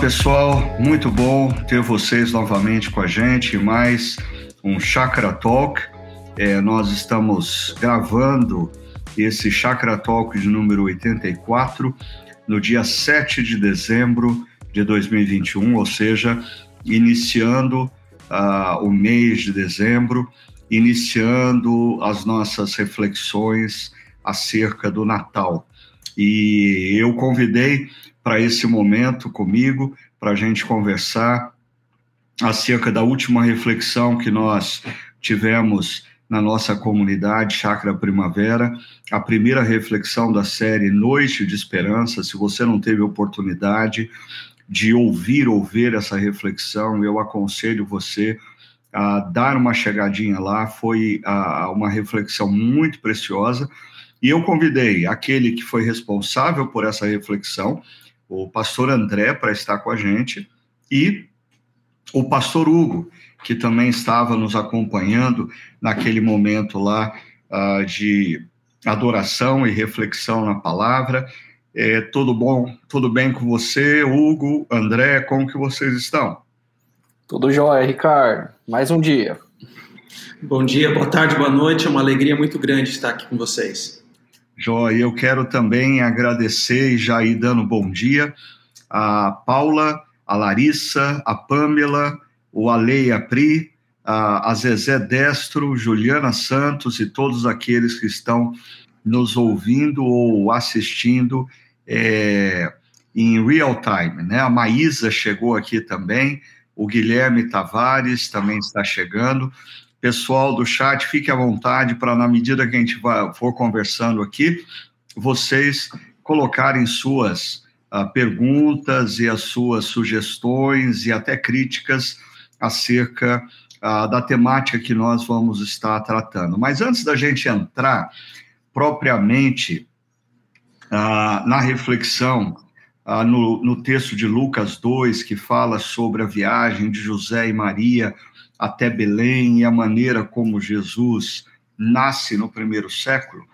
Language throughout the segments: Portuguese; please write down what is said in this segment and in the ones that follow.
pessoal, muito bom ter vocês novamente com a gente, mais um Chakra Talk. É, nós estamos gravando esse Chakra Talk de número 84 no dia 7 de dezembro de 2021, ou seja, iniciando uh, o mês de dezembro, iniciando as nossas reflexões acerca do Natal. E eu convidei para esse momento comigo, para a gente conversar acerca da última reflexão que nós tivemos na nossa comunidade Chakra Primavera, a primeira reflexão da série Noite de Esperança. Se você não teve oportunidade de ouvir ou ver essa reflexão, eu aconselho você a dar uma chegadinha lá. Foi a, uma reflexão muito preciosa. E eu convidei aquele que foi responsável por essa reflexão, o pastor André para estar com a gente e o pastor Hugo, que também estava nos acompanhando naquele momento lá uh, de adoração e reflexão na palavra. É, tudo bom? Tudo bem com você, Hugo, André? Como que vocês estão? Tudo jóia, Ricardo. Mais um dia. Bom dia, boa tarde, boa noite. É uma alegria muito grande estar aqui com vocês. Jó, eu quero também agradecer e já ir dando bom dia a Paula, a Larissa, a Pamela, o Aleia Pri, a Zezé Destro, Juliana Santos e todos aqueles que estão nos ouvindo ou assistindo é, em real time. Né? A Maísa chegou aqui também, o Guilherme Tavares também está chegando. Pessoal do chat, fique à vontade para, na medida que a gente vai, for conversando aqui, vocês colocarem suas uh, perguntas e as suas sugestões e até críticas acerca uh, da temática que nós vamos estar tratando. Mas antes da gente entrar propriamente uh, na reflexão no, no texto de Lucas 2, que fala sobre a viagem de José e Maria até Belém e a maneira como Jesus nasce no primeiro século.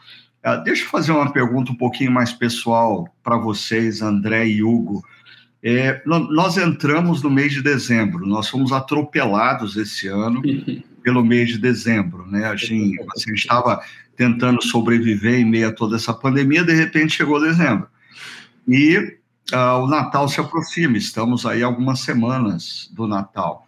Uh, deixa eu fazer uma pergunta um pouquinho mais pessoal para vocês, André e Hugo. É, nós entramos no mês de dezembro, nós fomos atropelados esse ano pelo mês de dezembro, né? A gente estava tentando sobreviver em meio a toda essa pandemia, de repente chegou dezembro. E uh, o Natal se aproxima, estamos aí algumas semanas do Natal.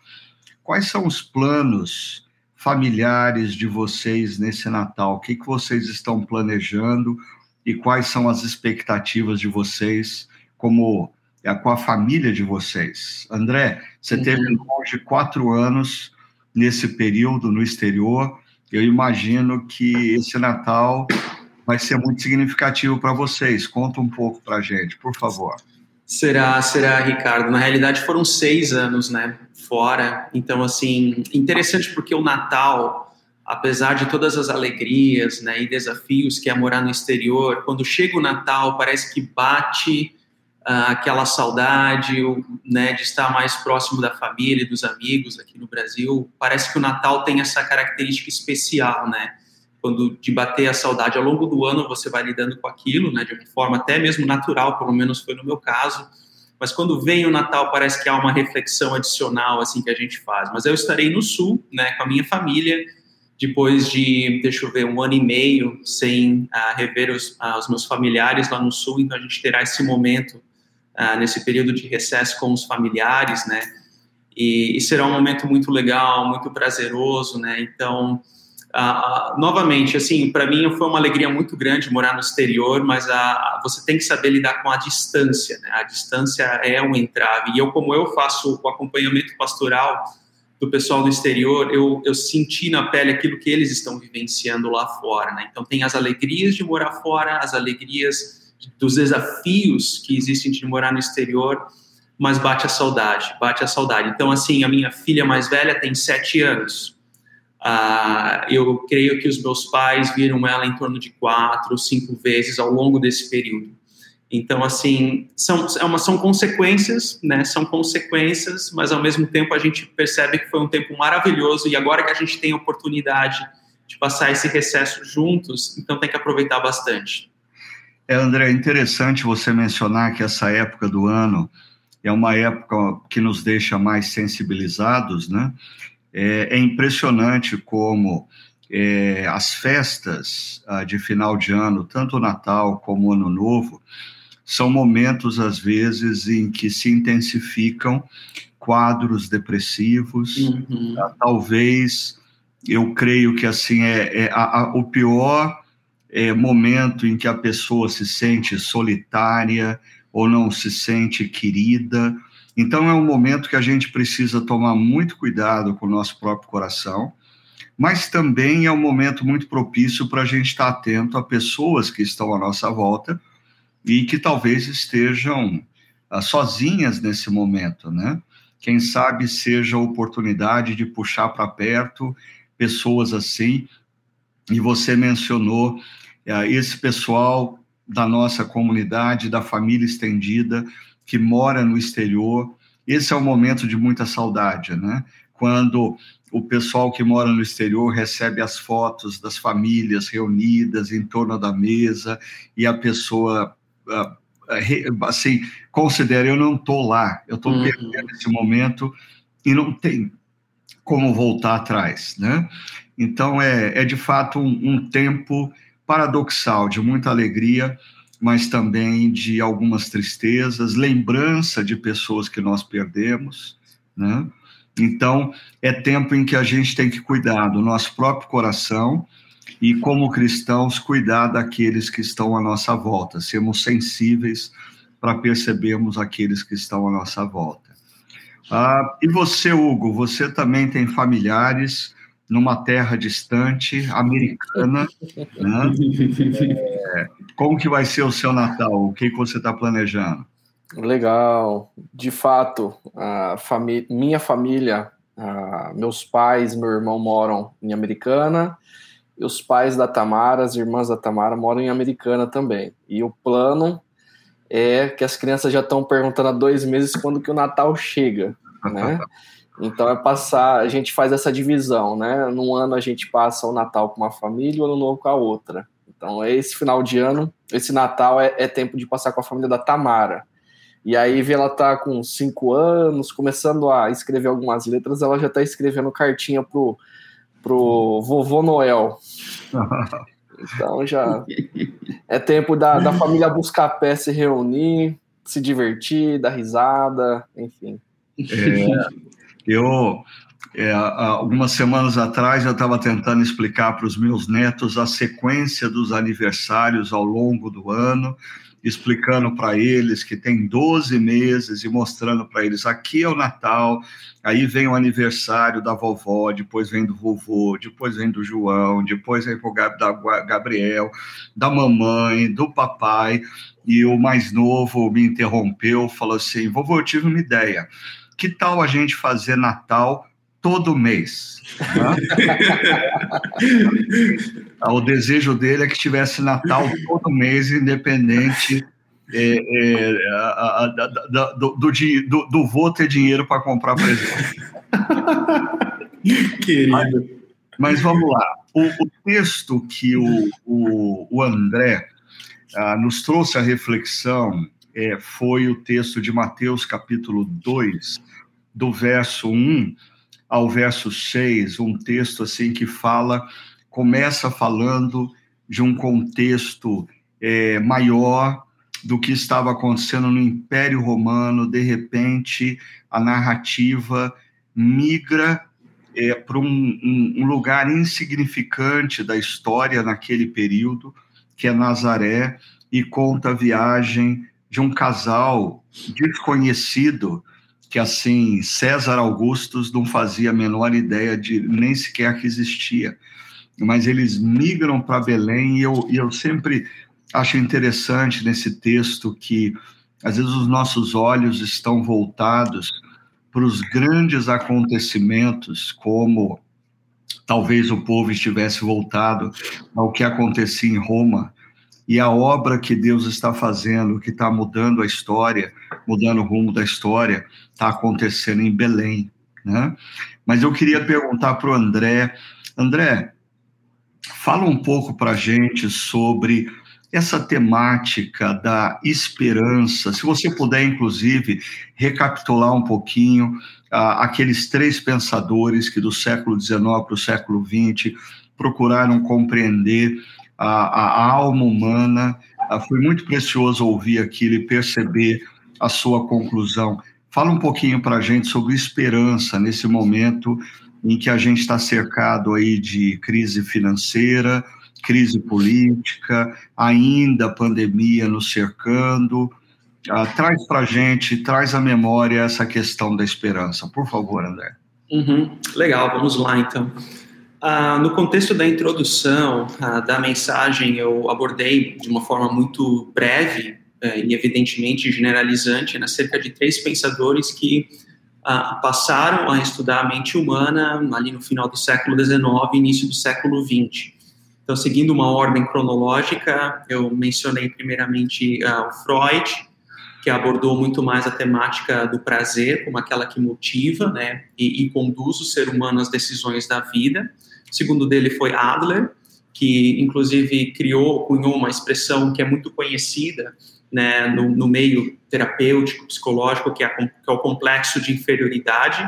Quais são os planos familiares de vocês nesse Natal? O que, que vocês estão planejando e quais são as expectativas de vocês como é, com a família de vocês? André, você uhum. teve de quatro anos nesse período no exterior. Eu imagino que esse Natal vai ser muito significativo para vocês. Conta um pouco para a gente, por favor. Será, será, Ricardo. Na realidade, foram seis anos, né? fora. Então, assim, interessante porque o Natal, apesar de todas as alegrias né, e desafios que é morar no exterior, quando chega o Natal, parece que bate uh, aquela saudade né, de estar mais próximo da família e dos amigos aqui no Brasil. Parece que o Natal tem essa característica especial, né? Quando de bater a saudade ao longo do ano, você vai lidando com aquilo, né, de uma forma até mesmo natural, pelo menos foi no meu caso. Mas quando vem o Natal parece que há uma reflexão adicional assim que a gente faz. Mas eu estarei no Sul, né, com a minha família, depois de, deixa eu ver, um ano e meio sem uh, rever os, uh, os, meus familiares lá no Sul, então a gente terá esse momento uh, nesse período de recesso com os familiares, né, e, e será um momento muito legal, muito prazeroso, né, então Uh, novamente, assim, para mim foi uma alegria muito grande morar no exterior, mas a, você tem que saber lidar com a distância, né? A distância é um entrave. E eu, como eu faço o acompanhamento pastoral do pessoal do exterior, eu, eu senti na pele aquilo que eles estão vivenciando lá fora, né? Então, tem as alegrias de morar fora, as alegrias dos desafios que existem de morar no exterior, mas bate a saudade, bate a saudade. Então, assim, a minha filha mais velha tem sete anos, Uh, eu creio que os meus pais viram ela em torno de quatro, cinco vezes ao longo desse período. Então, assim, são, é uma, são consequências, né? São consequências, mas ao mesmo tempo a gente percebe que foi um tempo maravilhoso e agora que a gente tem a oportunidade de passar esse recesso juntos, então tem que aproveitar bastante. É, André, é interessante você mencionar que essa época do ano é uma época que nos deixa mais sensibilizados, né? É, é impressionante como é, as festas ah, de final de ano, tanto o Natal como o Ano Novo, são momentos, às vezes, em que se intensificam quadros depressivos. Uhum. Ah, talvez, eu creio que assim é, é a, a, o pior é, momento em que a pessoa se sente solitária ou não se sente querida. Então, é um momento que a gente precisa tomar muito cuidado com o nosso próprio coração mas também é um momento muito propício para a gente estar atento a pessoas que estão à nossa volta e que talvez estejam uh, sozinhas nesse momento, né? Quem sabe seja a oportunidade de puxar para perto pessoas assim. E você mencionou uh, esse pessoal da nossa comunidade, da família estendida, que mora no exterior. Esse é um momento de muita saudade, né? Quando o pessoal que mora no exterior recebe as fotos das famílias reunidas em torno da mesa e a pessoa ah, ah, assim considera eu não estou lá, eu estou uhum. perdendo esse momento e não tem como voltar atrás, né? Então é, é de fato um, um tempo paradoxal de muita alegria, mas também de algumas tristezas, lembrança de pessoas que nós perdemos, né? Então, é tempo em que a gente tem que cuidar do nosso próprio coração e, como cristãos, cuidar daqueles que estão à nossa volta, sermos sensíveis para percebermos aqueles que estão à nossa volta. Ah, e você, Hugo, você também tem familiares numa terra distante, americana, né? É, como que vai ser o seu Natal? O que, que você está planejando? Legal. De fato, a famí minha família, meus pais, meu irmão moram em Americana, e os pais da Tamara, as irmãs da Tamara moram em Americana também. E o plano é que as crianças já estão perguntando há dois meses quando que o Natal chega, né? Então é passar, a gente faz essa divisão, né? Num ano a gente passa o Natal com uma família, o ano novo com a outra. Então esse final de ano, esse Natal é, é tempo de passar com a família da Tamara. E aí vê ela tá com cinco anos, começando a escrever algumas letras, ela já tá escrevendo cartinha pro, pro vovô Noel. Então já é tempo da, da família buscar pé, se reunir, se divertir, dar risada, enfim. É, eu, é, algumas semanas atrás, eu estava tentando explicar para os meus netos a sequência dos aniversários ao longo do ano explicando para eles que tem 12 meses e mostrando para eles aqui é o Natal, aí vem o aniversário da vovó, depois vem do vovô, depois vem do João, depois vem o Gabriel, da mamãe, do papai, e o mais novo me interrompeu, falou assim: vovô, eu tive uma ideia. Que tal a gente fazer Natal todo mês. Né? o desejo dele é que tivesse Natal todo mês, independente é, é, a, a, a, do, do, do, do vô ter dinheiro para comprar presente. Querido. Mas, mas, vamos lá. O, o texto que o, o, o André ah, nos trouxe a reflexão é, foi o texto de Mateus, capítulo 2, do verso 1 ao verso 6, um texto assim que fala, começa falando de um contexto é, maior do que estava acontecendo no Império Romano, de repente a narrativa migra é, para um, um, um lugar insignificante da história naquele período, que é Nazaré, e conta a viagem de um casal desconhecido que assim César Augustus não fazia a menor ideia de nem sequer que existia. Mas eles migram para Belém e eu, e eu sempre acho interessante nesse texto que às vezes os nossos olhos estão voltados para os grandes acontecimentos, como talvez o povo estivesse voltado ao que acontecia em Roma, e a obra que Deus está fazendo, que está mudando a história, mudando o rumo da história, está acontecendo em Belém, né? Mas eu queria perguntar para o André, André, fala um pouco para a gente sobre essa temática da esperança, se você puder, inclusive, recapitular um pouquinho ah, aqueles três pensadores que do século XIX para o século XX procuraram compreender a, a alma humana. Ah, foi muito precioso ouvir aquilo e perceber a sua conclusão. Fala um pouquinho para a gente sobre esperança nesse momento em que a gente está cercado aí de crise financeira, crise política, ainda pandemia nos cercando. Ah, traz para a gente, traz à memória essa questão da esperança, por favor, André. Uhum, legal, vamos lá então. Ah, no contexto da introdução ah, da mensagem, eu abordei de uma forma muito breve eh, e evidentemente generalizante acerca de três pensadores que ah, passaram a estudar a mente humana ali no final do século XIX início do século XX. Então, seguindo uma ordem cronológica, eu mencionei primeiramente o Freud, que abordou muito mais a temática do prazer como aquela que motiva né, e, e conduz o ser humano às decisões da vida. Segundo dele foi Adler, que inclusive criou, cunhou uma expressão que é muito conhecida né, no, no, meio terapêutico, psicológico, que é, que é o complexo de inferioridade.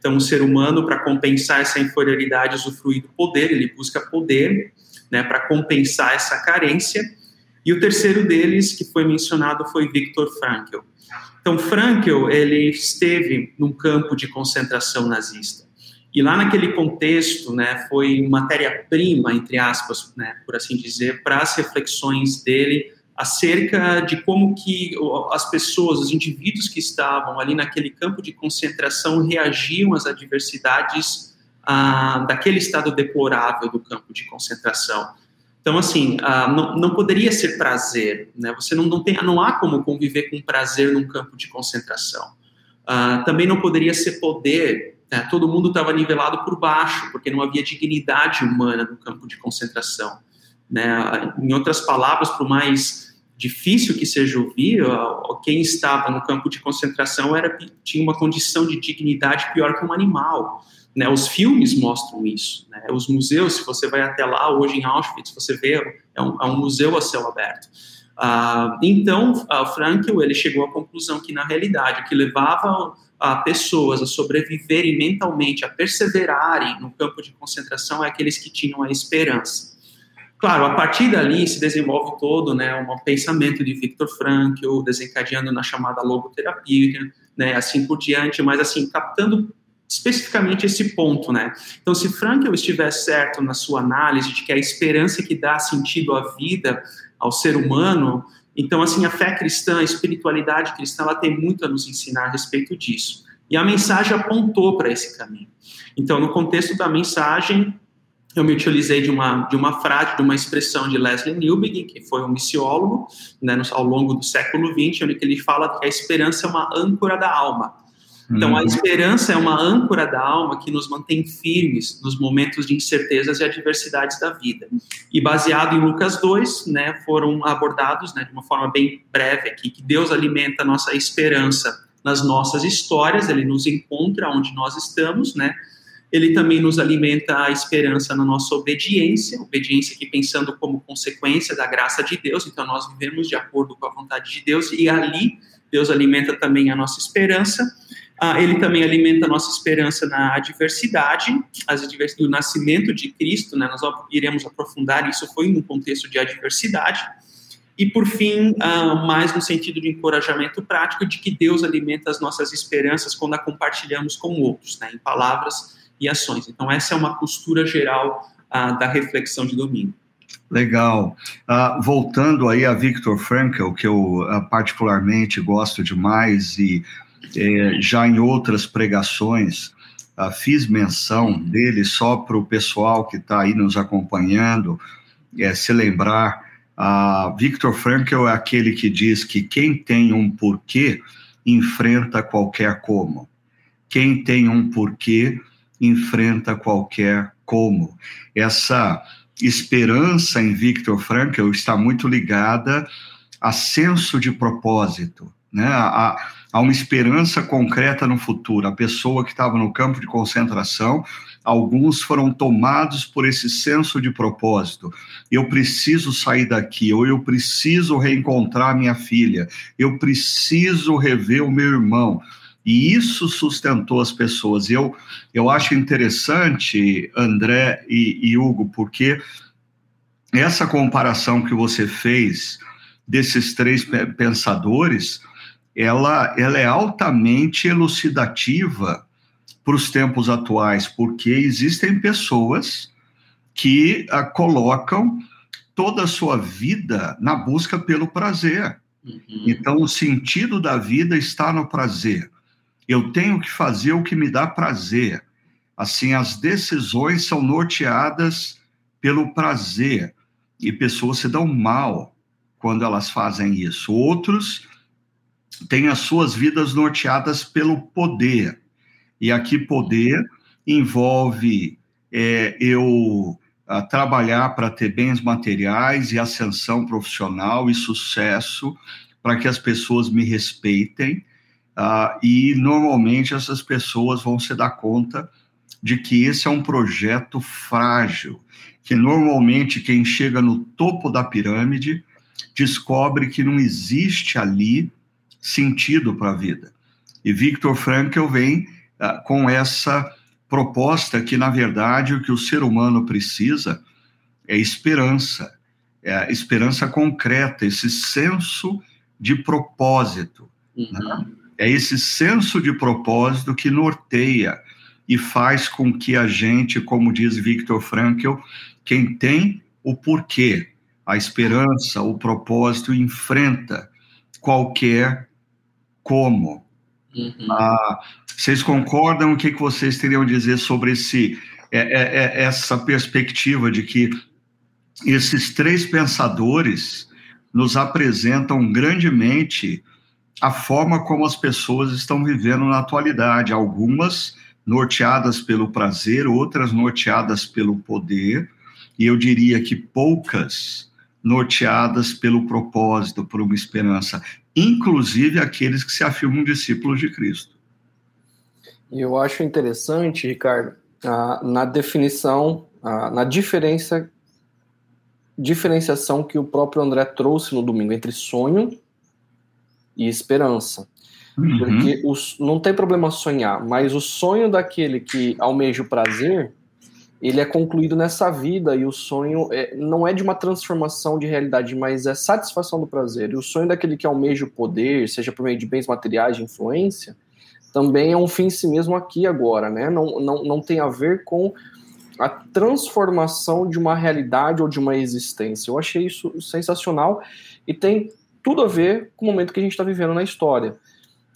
Então, o ser humano, para compensar essa inferioridade, usufrui do poder, ele busca poder né, para compensar essa carência. E o terceiro deles, que foi mencionado, foi Viktor Frankl. Então, Frankl, ele esteve num campo de concentração nazista. E lá naquele contexto, né, foi matéria-prima, entre aspas, né, por assim dizer, para as reflexões dele acerca de como que as pessoas, os indivíduos que estavam ali naquele campo de concentração reagiam às adversidades ah, daquele estado deplorável do campo de concentração. Então, assim, ah, não, não, poderia ser prazer, né? Você não, não, tem, não há como conviver com prazer num campo de concentração. Ah, também não poderia ser poder, né? todo mundo estava nivelado por baixo, porque não havia dignidade humana no campo de concentração. Né? Em outras palavras, por mais difícil que seja ouvir, quem estava no campo de concentração era tinha uma condição de dignidade pior que um animal. Né? Os filmes mostram isso. Né? Os museus, se você vai até lá hoje em Auschwitz, você vê é um, é um museu a céu aberto. Uh, então, uh, Frankl ele chegou à conclusão que na realidade o que levava a pessoas a sobreviverem mentalmente, a perseverarem no campo de concentração é aqueles que tinham a esperança. Claro, a partir dali se desenvolve todo né, um pensamento de Viktor Frankl, desencadeando na chamada logoterapia, né, assim por diante, mas assim, captando especificamente esse ponto, né? Então, se Frankl estiver certo na sua análise de que a esperança que dá sentido à vida, ao ser humano, então, assim, a fé cristã, a espiritualidade cristã, ela tem muito a nos ensinar a respeito disso. E a mensagem apontou para esse caminho. Então, no contexto da mensagem, eu me utilizei de uma, de uma frase, de uma expressão de Leslie Newbegin, que foi um missiólogo né, ao longo do século XX, onde ele fala que a esperança é uma âncora da alma. Então, a uhum. esperança é uma âncora da alma que nos mantém firmes nos momentos de incertezas e adversidades da vida. E baseado em Lucas 2, né, foram abordados né, de uma forma bem breve aqui, que Deus alimenta a nossa esperança nas nossas histórias, ele nos encontra onde nós estamos, né, ele também nos alimenta a esperança na nossa obediência, obediência que pensando como consequência da graça de Deus, então nós vivemos de acordo com a vontade de Deus e ali Deus alimenta também a nossa esperança. Ah, ele também alimenta a nossa esperança na adversidade, as nascimento de Cristo, né? nós iremos aprofundar isso, foi num contexto de adversidade. E, por fim, ah, mais no sentido de encorajamento prático, de que Deus alimenta as nossas esperanças quando a compartilhamos com outros, né? em palavras e ações. Então, essa é uma costura geral ah, da reflexão de domingo. Legal. Uh, voltando aí a Viktor Frankl, que eu uh, particularmente gosto demais e eh, já em outras pregações uh, fiz menção dele só para o pessoal que está aí nos acompanhando eh, se lembrar. Uh, Viktor Frankl é aquele que diz que quem tem um porquê enfrenta qualquer como. Quem tem um porquê enfrenta qualquer como. Essa esperança em Victor Frankl está muito ligada a senso de propósito, né? a, a uma esperança concreta no futuro. A pessoa que estava no campo de concentração alguns foram tomados por esse senso de propósito. Eu preciso sair daqui, ou eu preciso reencontrar minha filha, eu preciso rever o meu irmão. E isso sustentou as pessoas. Eu, eu acho interessante, André e, e Hugo, porque essa comparação que você fez desses três pensadores, ela, ela é altamente elucidativa para os tempos atuais, porque existem pessoas que a, colocam toda a sua vida na busca pelo prazer. Uhum. Então, o sentido da vida está no prazer. Eu tenho que fazer o que me dá prazer. Assim, as decisões são norteadas pelo prazer e pessoas se dão mal quando elas fazem isso. Outros têm as suas vidas norteadas pelo poder. E aqui poder envolve é, eu a, trabalhar para ter bens materiais e ascensão profissional e sucesso para que as pessoas me respeitem. Uh, e normalmente essas pessoas vão se dar conta de que esse é um projeto frágil, que normalmente quem chega no topo da pirâmide descobre que não existe ali sentido para a vida. E Viktor Frankl vem uh, com essa proposta que, na verdade, o que o ser humano precisa é esperança, é esperança concreta, esse senso de propósito. Uhum. Né? É esse senso de propósito que norteia e faz com que a gente, como diz Viktor Frankl, quem tem o porquê, a esperança, o propósito, enfrenta qualquer como. Uhum. Ah, vocês concordam? O que, que vocês teriam a dizer sobre esse, é, é, é, essa perspectiva de que esses três pensadores nos apresentam grandemente a forma como as pessoas estão vivendo na atualidade? Algumas norteadas pelo prazer, outras norteadas pelo poder, e eu diria que poucas norteadas pelo propósito, por uma esperança inclusive aqueles que se afirmam discípulos de Cristo. Eu acho interessante, Ricardo, na definição, na diferença, diferenciação que o próprio André trouxe no domingo entre sonho e esperança. Uhum. Porque os, não tem problema sonhar, mas o sonho daquele que almeja o prazer ele é concluído nessa vida e o sonho é, não é de uma transformação de realidade, mas é satisfação do prazer. E o sonho daquele que almeja o poder, seja por meio de bens materiais, de influência, também é um fim em si mesmo aqui agora, né? Não, não, não tem a ver com a transformação de uma realidade ou de uma existência. Eu achei isso sensacional e tem tudo a ver com o momento que a gente está vivendo na história.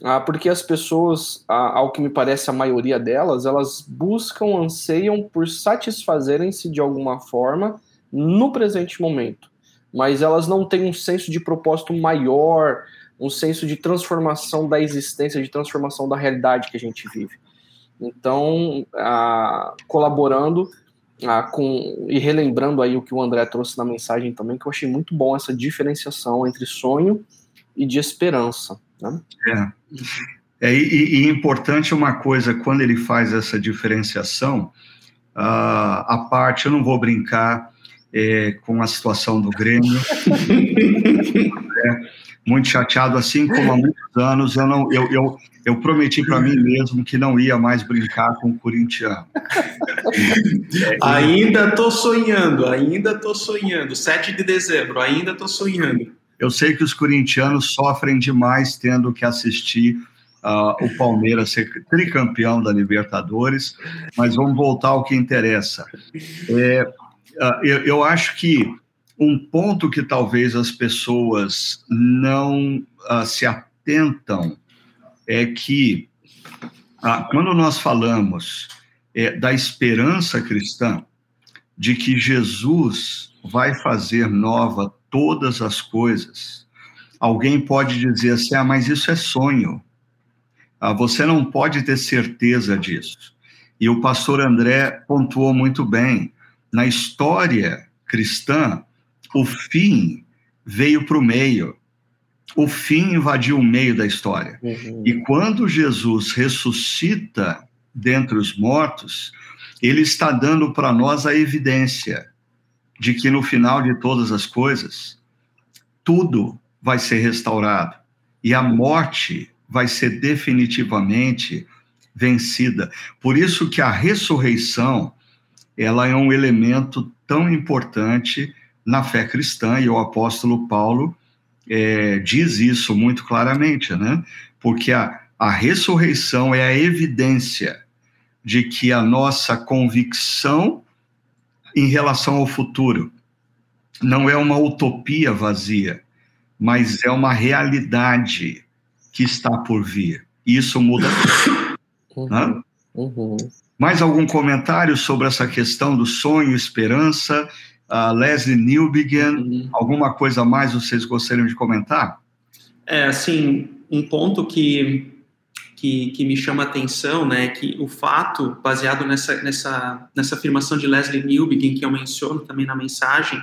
Ah, porque as pessoas, ao que me parece a maioria delas, elas buscam, anseiam por satisfazerem-se de alguma forma no presente momento. Mas elas não têm um senso de propósito maior, um senso de transformação da existência, de transformação da realidade que a gente vive. Então, colaborando com e relembrando aí o que o André trouxe na mensagem também, que eu achei muito bom essa diferenciação entre sonho e de esperança. Né? É. é e, e, importante uma coisa, quando ele faz essa diferenciação, uh, a parte, eu não vou brincar é, com a situação do Grêmio, é, muito chateado, assim como há muitos anos, eu, não, eu, eu, eu prometi para mim mesmo que não ia mais brincar com o corintiano. É, ainda estou sonhando, ainda estou sonhando, 7 de dezembro, ainda estou sonhando. Eu sei que os corintianos sofrem demais tendo que assistir uh, o Palmeiras ser tricampeão da Libertadores, mas vamos voltar ao que interessa. É, uh, eu, eu acho que um ponto que talvez as pessoas não uh, se atentam é que uh, quando nós falamos é, da esperança cristã, de que Jesus vai fazer nova todas as coisas. Alguém pode dizer assim: ah, mas isso é sonho. Ah, você não pode ter certeza disso. E o pastor André pontuou muito bem. Na história cristã, o fim veio para o meio. O fim invadiu o meio da história. Uhum. E quando Jesus ressuscita dentre os mortos, ele está dando para nós a evidência de que no final de todas as coisas, tudo vai ser restaurado e a morte vai ser definitivamente vencida. Por isso que a ressurreição, ela é um elemento tão importante na fé cristã e o apóstolo Paulo é, diz isso muito claramente, né? Porque a, a ressurreição é a evidência de que a nossa convicção em relação ao futuro não é uma utopia vazia, mas é uma realidade que está por vir. Isso muda tudo. Uhum, né? uhum. Mais algum comentário sobre essa questão do sonho, esperança? Uh, Leslie Newbegin, uhum. alguma coisa mais vocês gostariam de comentar? É, assim, um ponto que que, que me chama a atenção, né, que o fato, baseado nessa, nessa, nessa afirmação de Leslie Newbegin, que eu menciono também na mensagem,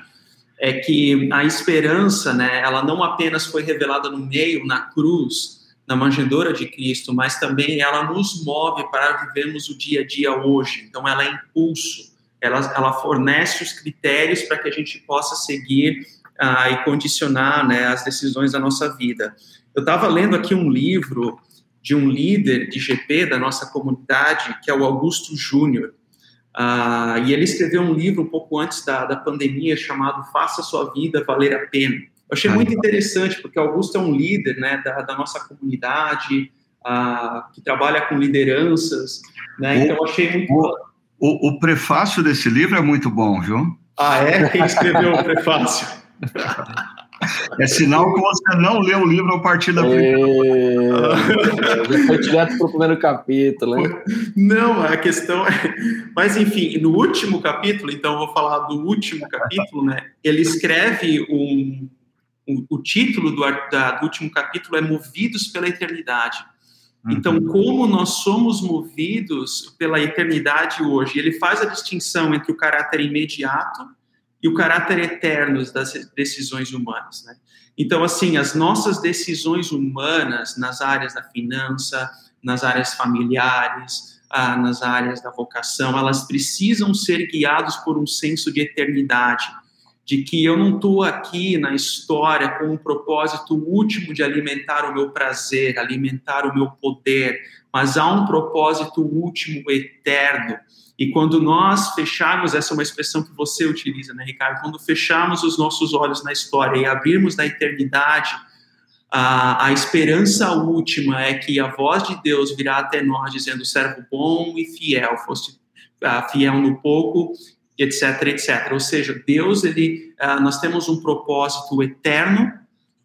é que a esperança, né, ela não apenas foi revelada no meio, na cruz, na manjedoura de Cristo, mas também ela nos move para vivermos o dia a dia hoje. Então, ela é impulso, ela, ela fornece os critérios para que a gente possa seguir uh, e condicionar né, as decisões da nossa vida. Eu estava lendo aqui um livro de um líder de GP da nossa comunidade, que é o Augusto Júnior. Ah, e ele escreveu um livro um pouco antes da, da pandemia chamado Faça Sua Vida Valer a Pena. Eu achei muito interessante, porque Augusto é um líder né, da, da nossa comunidade, ah, que trabalha com lideranças, né? Então, eu achei muito... O, o, o prefácio desse livro é muito bom, viu? Ah, é? Quem escreveu o prefácio? É sinal que você não leu o livro a partir da primeira. É, foi direto para o primeiro capítulo, hein? Não, a questão é. Mas, enfim, no último capítulo, então eu vou falar do último capítulo, né? Ele escreve um. um o título do, da, do último capítulo é Movidos pela Eternidade. Então, uhum. como nós somos movidos pela eternidade hoje? Ele faz a distinção entre o caráter imediato e o caráter eterno das decisões humanas, né? Então, assim, as nossas decisões humanas nas áreas da finança, nas áreas familiares, ah, nas áreas da vocação, elas precisam ser guiadas por um senso de eternidade, de que eu não estou aqui na história com um propósito último de alimentar o meu prazer, alimentar o meu poder, mas há um propósito último eterno e quando nós fecharmos, essa é uma expressão que você utiliza, né, Ricardo? Quando fecharmos os nossos olhos na história e abrirmos na eternidade, a, a esperança última é que a voz de Deus virá até nós dizendo: servo bom e fiel, foste uh, fiel no pouco, etc, etc. Ou seja, Deus, ele, uh, nós temos um propósito eterno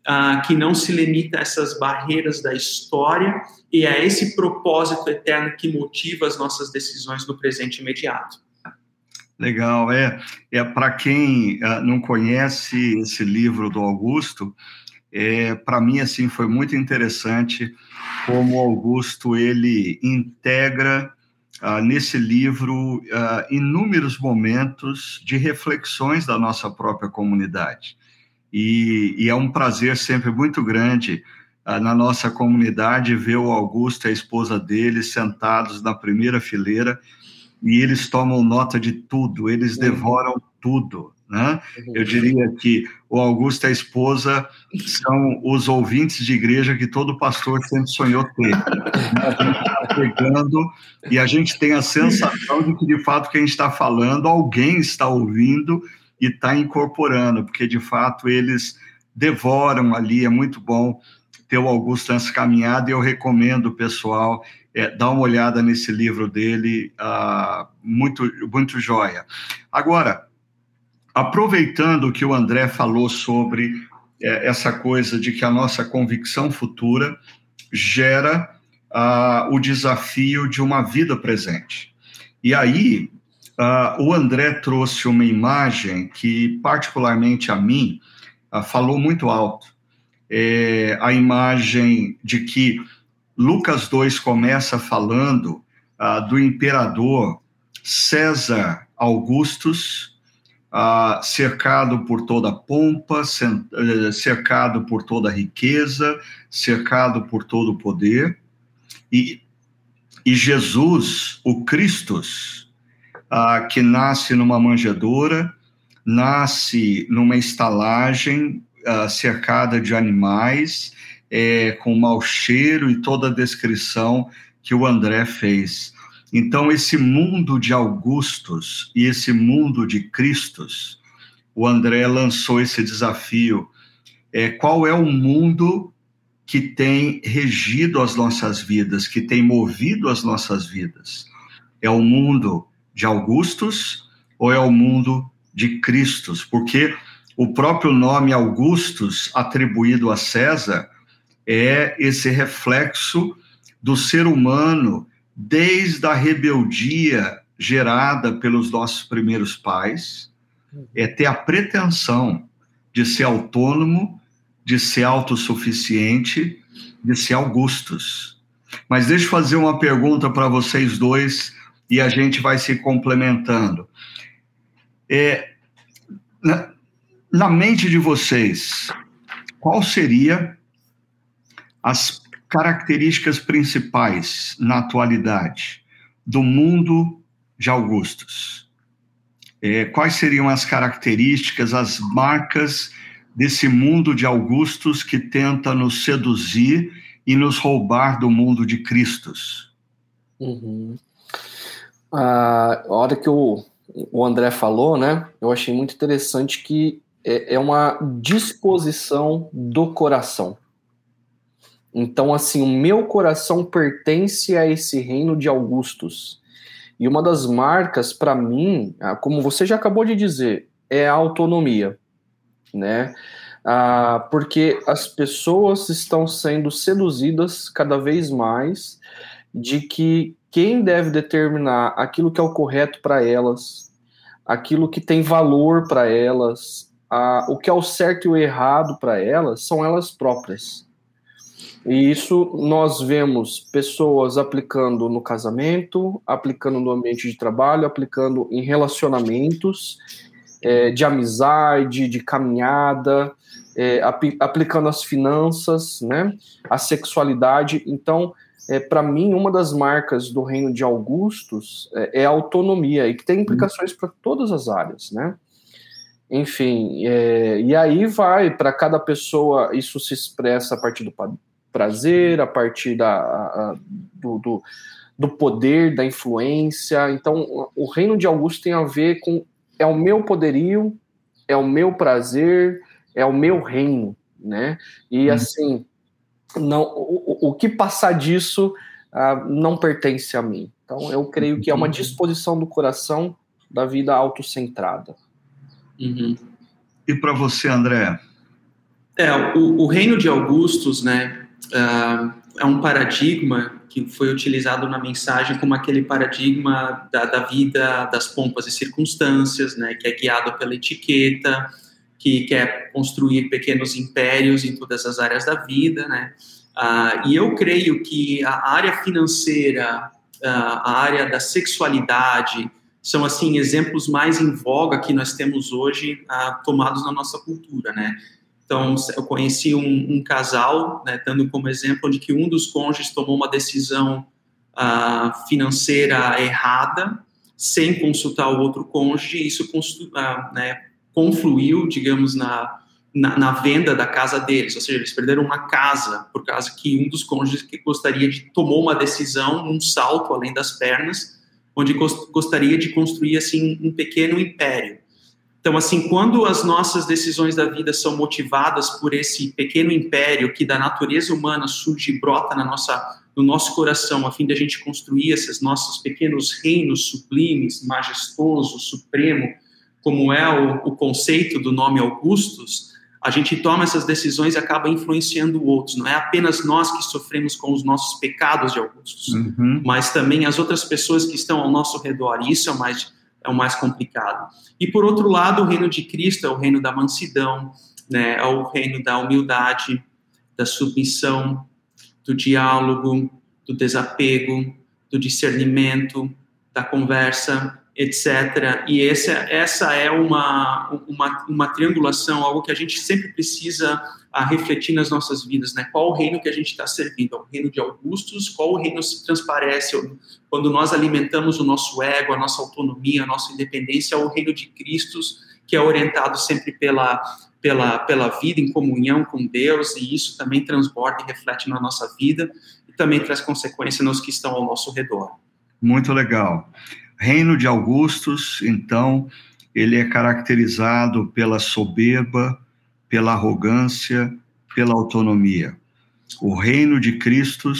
uh, que não se limita a essas barreiras da história e é esse propósito eterno que motiva as nossas decisões no presente imediato. Legal, é, é para quem uh, não conhece esse livro do Augusto, é, para mim assim foi muito interessante como Augusto ele integra uh, nesse livro uh, inúmeros momentos de reflexões da nossa própria comunidade. E, e é um prazer sempre muito grande uh, na nossa comunidade ver o Augusto e a esposa dele sentados na primeira fileira e eles tomam nota de tudo, eles uhum. devoram tudo. Né? Uhum. Eu diria que o Augusto e a esposa são os ouvintes de igreja que todo pastor sempre sonhou ter. A gente está pegando e a gente tem a sensação de que, de fato, que a gente está falando, alguém está ouvindo e está incorporando, porque de fato eles devoram ali, é muito bom ter o Augusto nessa caminhada e eu recomendo o pessoal é, dar uma olhada nesse livro dele, uh, muito, muito joia. Agora, aproveitando que o André falou sobre é, essa coisa de que a nossa convicção futura gera uh, o desafio de uma vida presente. E aí, Uh, o André trouxe uma imagem que, particularmente a mim, uh, falou muito alto. É a imagem de que Lucas 2 começa falando uh, do imperador César Augustus, cercado por toda pompa, eh, cercado por toda riqueza, cercado por todo poder. E, e Jesus, o Cristo, ah, que nasce numa manjedoura, nasce numa estalagem ah, cercada de animais, é, com mau cheiro e toda a descrição que o André fez. Então, esse mundo de Augustos e esse mundo de Cristos, o André lançou esse desafio. É, qual é o mundo que tem regido as nossas vidas, que tem movido as nossas vidas? É o mundo de Augustos ou é o mundo de Cristos? Porque o próprio nome Augustus, atribuído a César, é esse reflexo do ser humano desde a rebeldia gerada pelos nossos primeiros pais, é ter a pretensão de ser autônomo, de ser autossuficiente, de ser Augustus. Mas deixa eu fazer uma pergunta para vocês dois e a gente vai se complementando. É, na, na mente de vocês, qual seria as características principais na atualidade do mundo de Augustus? É, quais seriam as características, as marcas desse mundo de Augustus que tenta nos seduzir e nos roubar do mundo de Cristos? Uhum. Ah, a hora que o, o André falou, né, eu achei muito interessante que é, é uma disposição do coração. Então, assim, o meu coração pertence a esse reino de Augustus. E uma das marcas, para mim, ah, como você já acabou de dizer, é a autonomia, né? Ah, porque as pessoas estão sendo seduzidas cada vez mais de que quem deve determinar aquilo que é o correto para elas, aquilo que tem valor para elas, a, o que é o certo e o errado para elas, são elas próprias. E isso nós vemos pessoas aplicando no casamento, aplicando no ambiente de trabalho, aplicando em relacionamentos é, de amizade, de caminhada, é, aplicando as finanças, né, a sexualidade. Então, é, para mim, uma das marcas do reino de Augustus é, é a autonomia e que tem implicações para todas as áreas, né? Enfim, é, e aí vai para cada pessoa isso se expressa a partir do prazer, a partir da, a, do, do, do, poder, da influência. Então, o reino de Augusto tem a ver com é o meu poderio, é o meu prazer, é o meu reino, né? E hum. assim, não, o, o que passar disso uh, não pertence a mim. Então, eu creio que é uma uhum. disposição do coração da vida autocentrada. Uhum. E para você, André? É, o, o reino de Augustus, né, uh, é um paradigma que foi utilizado na mensagem como aquele paradigma da, da, vida das pompas e circunstâncias, né, que é guiado pela etiqueta, que quer construir pequenos impérios em todas as áreas da vida, né? Uh, e eu creio que a área financeira, uh, a área da sexualidade, são assim exemplos mais em voga que nós temos hoje uh, tomados na nossa cultura, né? Então, eu conheci um, um casal, né, dando como exemplo, onde que um dos cônjuges tomou uma decisão financeira errada, sem consultar o outro cônjuge, e isso né, confluiu, digamos, na, na, na, venda da casa deles, ou seja, eles perderam uma casa por causa que um dos cônjuges que gostaria de tomou uma decisão, um salto além das pernas, onde gostaria de construir assim um pequeno império. Então, assim, quando as nossas decisões da vida são motivadas por esse pequeno império que da natureza humana surge e brota na nossa, no nosso coração, a fim de a gente construir esses nossos pequenos reinos sublimes, majestoso, supremo, como é o, o conceito do nome Augustus, a gente toma essas decisões e acaba influenciando outros. Não é apenas nós que sofremos com os nossos pecados de Augustus, uhum. mas também as outras pessoas que estão ao nosso redor. E isso é o mais é o mais complicado. E por outro lado, o reino de Cristo é o reino da mansidão, né? É o reino da humildade, da submissão, do diálogo, do desapego, do discernimento, da conversa, etc. E essa, essa é uma, uma, uma triangulação, algo que a gente sempre precisa a refletir nas nossas vidas, né? Qual o reino que a gente está servindo? É o reino de Augustus? Qual o reino se transparece quando nós alimentamos o nosso ego, a nossa autonomia, a nossa independência? É o reino de Cristo, que é orientado sempre pela, pela, pela vida em comunhão com Deus, e isso também transborda e reflete na nossa vida, e também traz consequência nos que estão ao nosso redor. Muito legal. Reino de Augustus, então, ele é caracterizado pela soberba, pela arrogância, pela autonomia. O reino de Cristo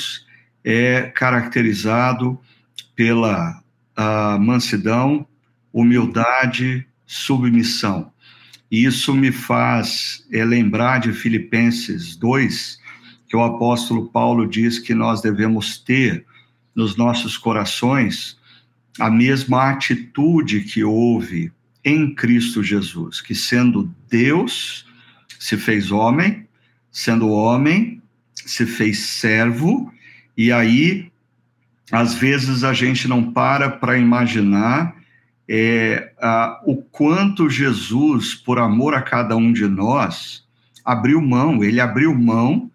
é caracterizado pela mansidão, humildade, submissão. Isso me faz é, lembrar de Filipenses 2, que o apóstolo Paulo diz que nós devemos ter nos nossos corações a mesma atitude que houve em Cristo Jesus, que sendo Deus, se fez homem, sendo homem, se fez servo, e aí, às vezes, a gente não para para imaginar é, a, o quanto Jesus, por amor a cada um de nós, abriu mão, ele abriu mão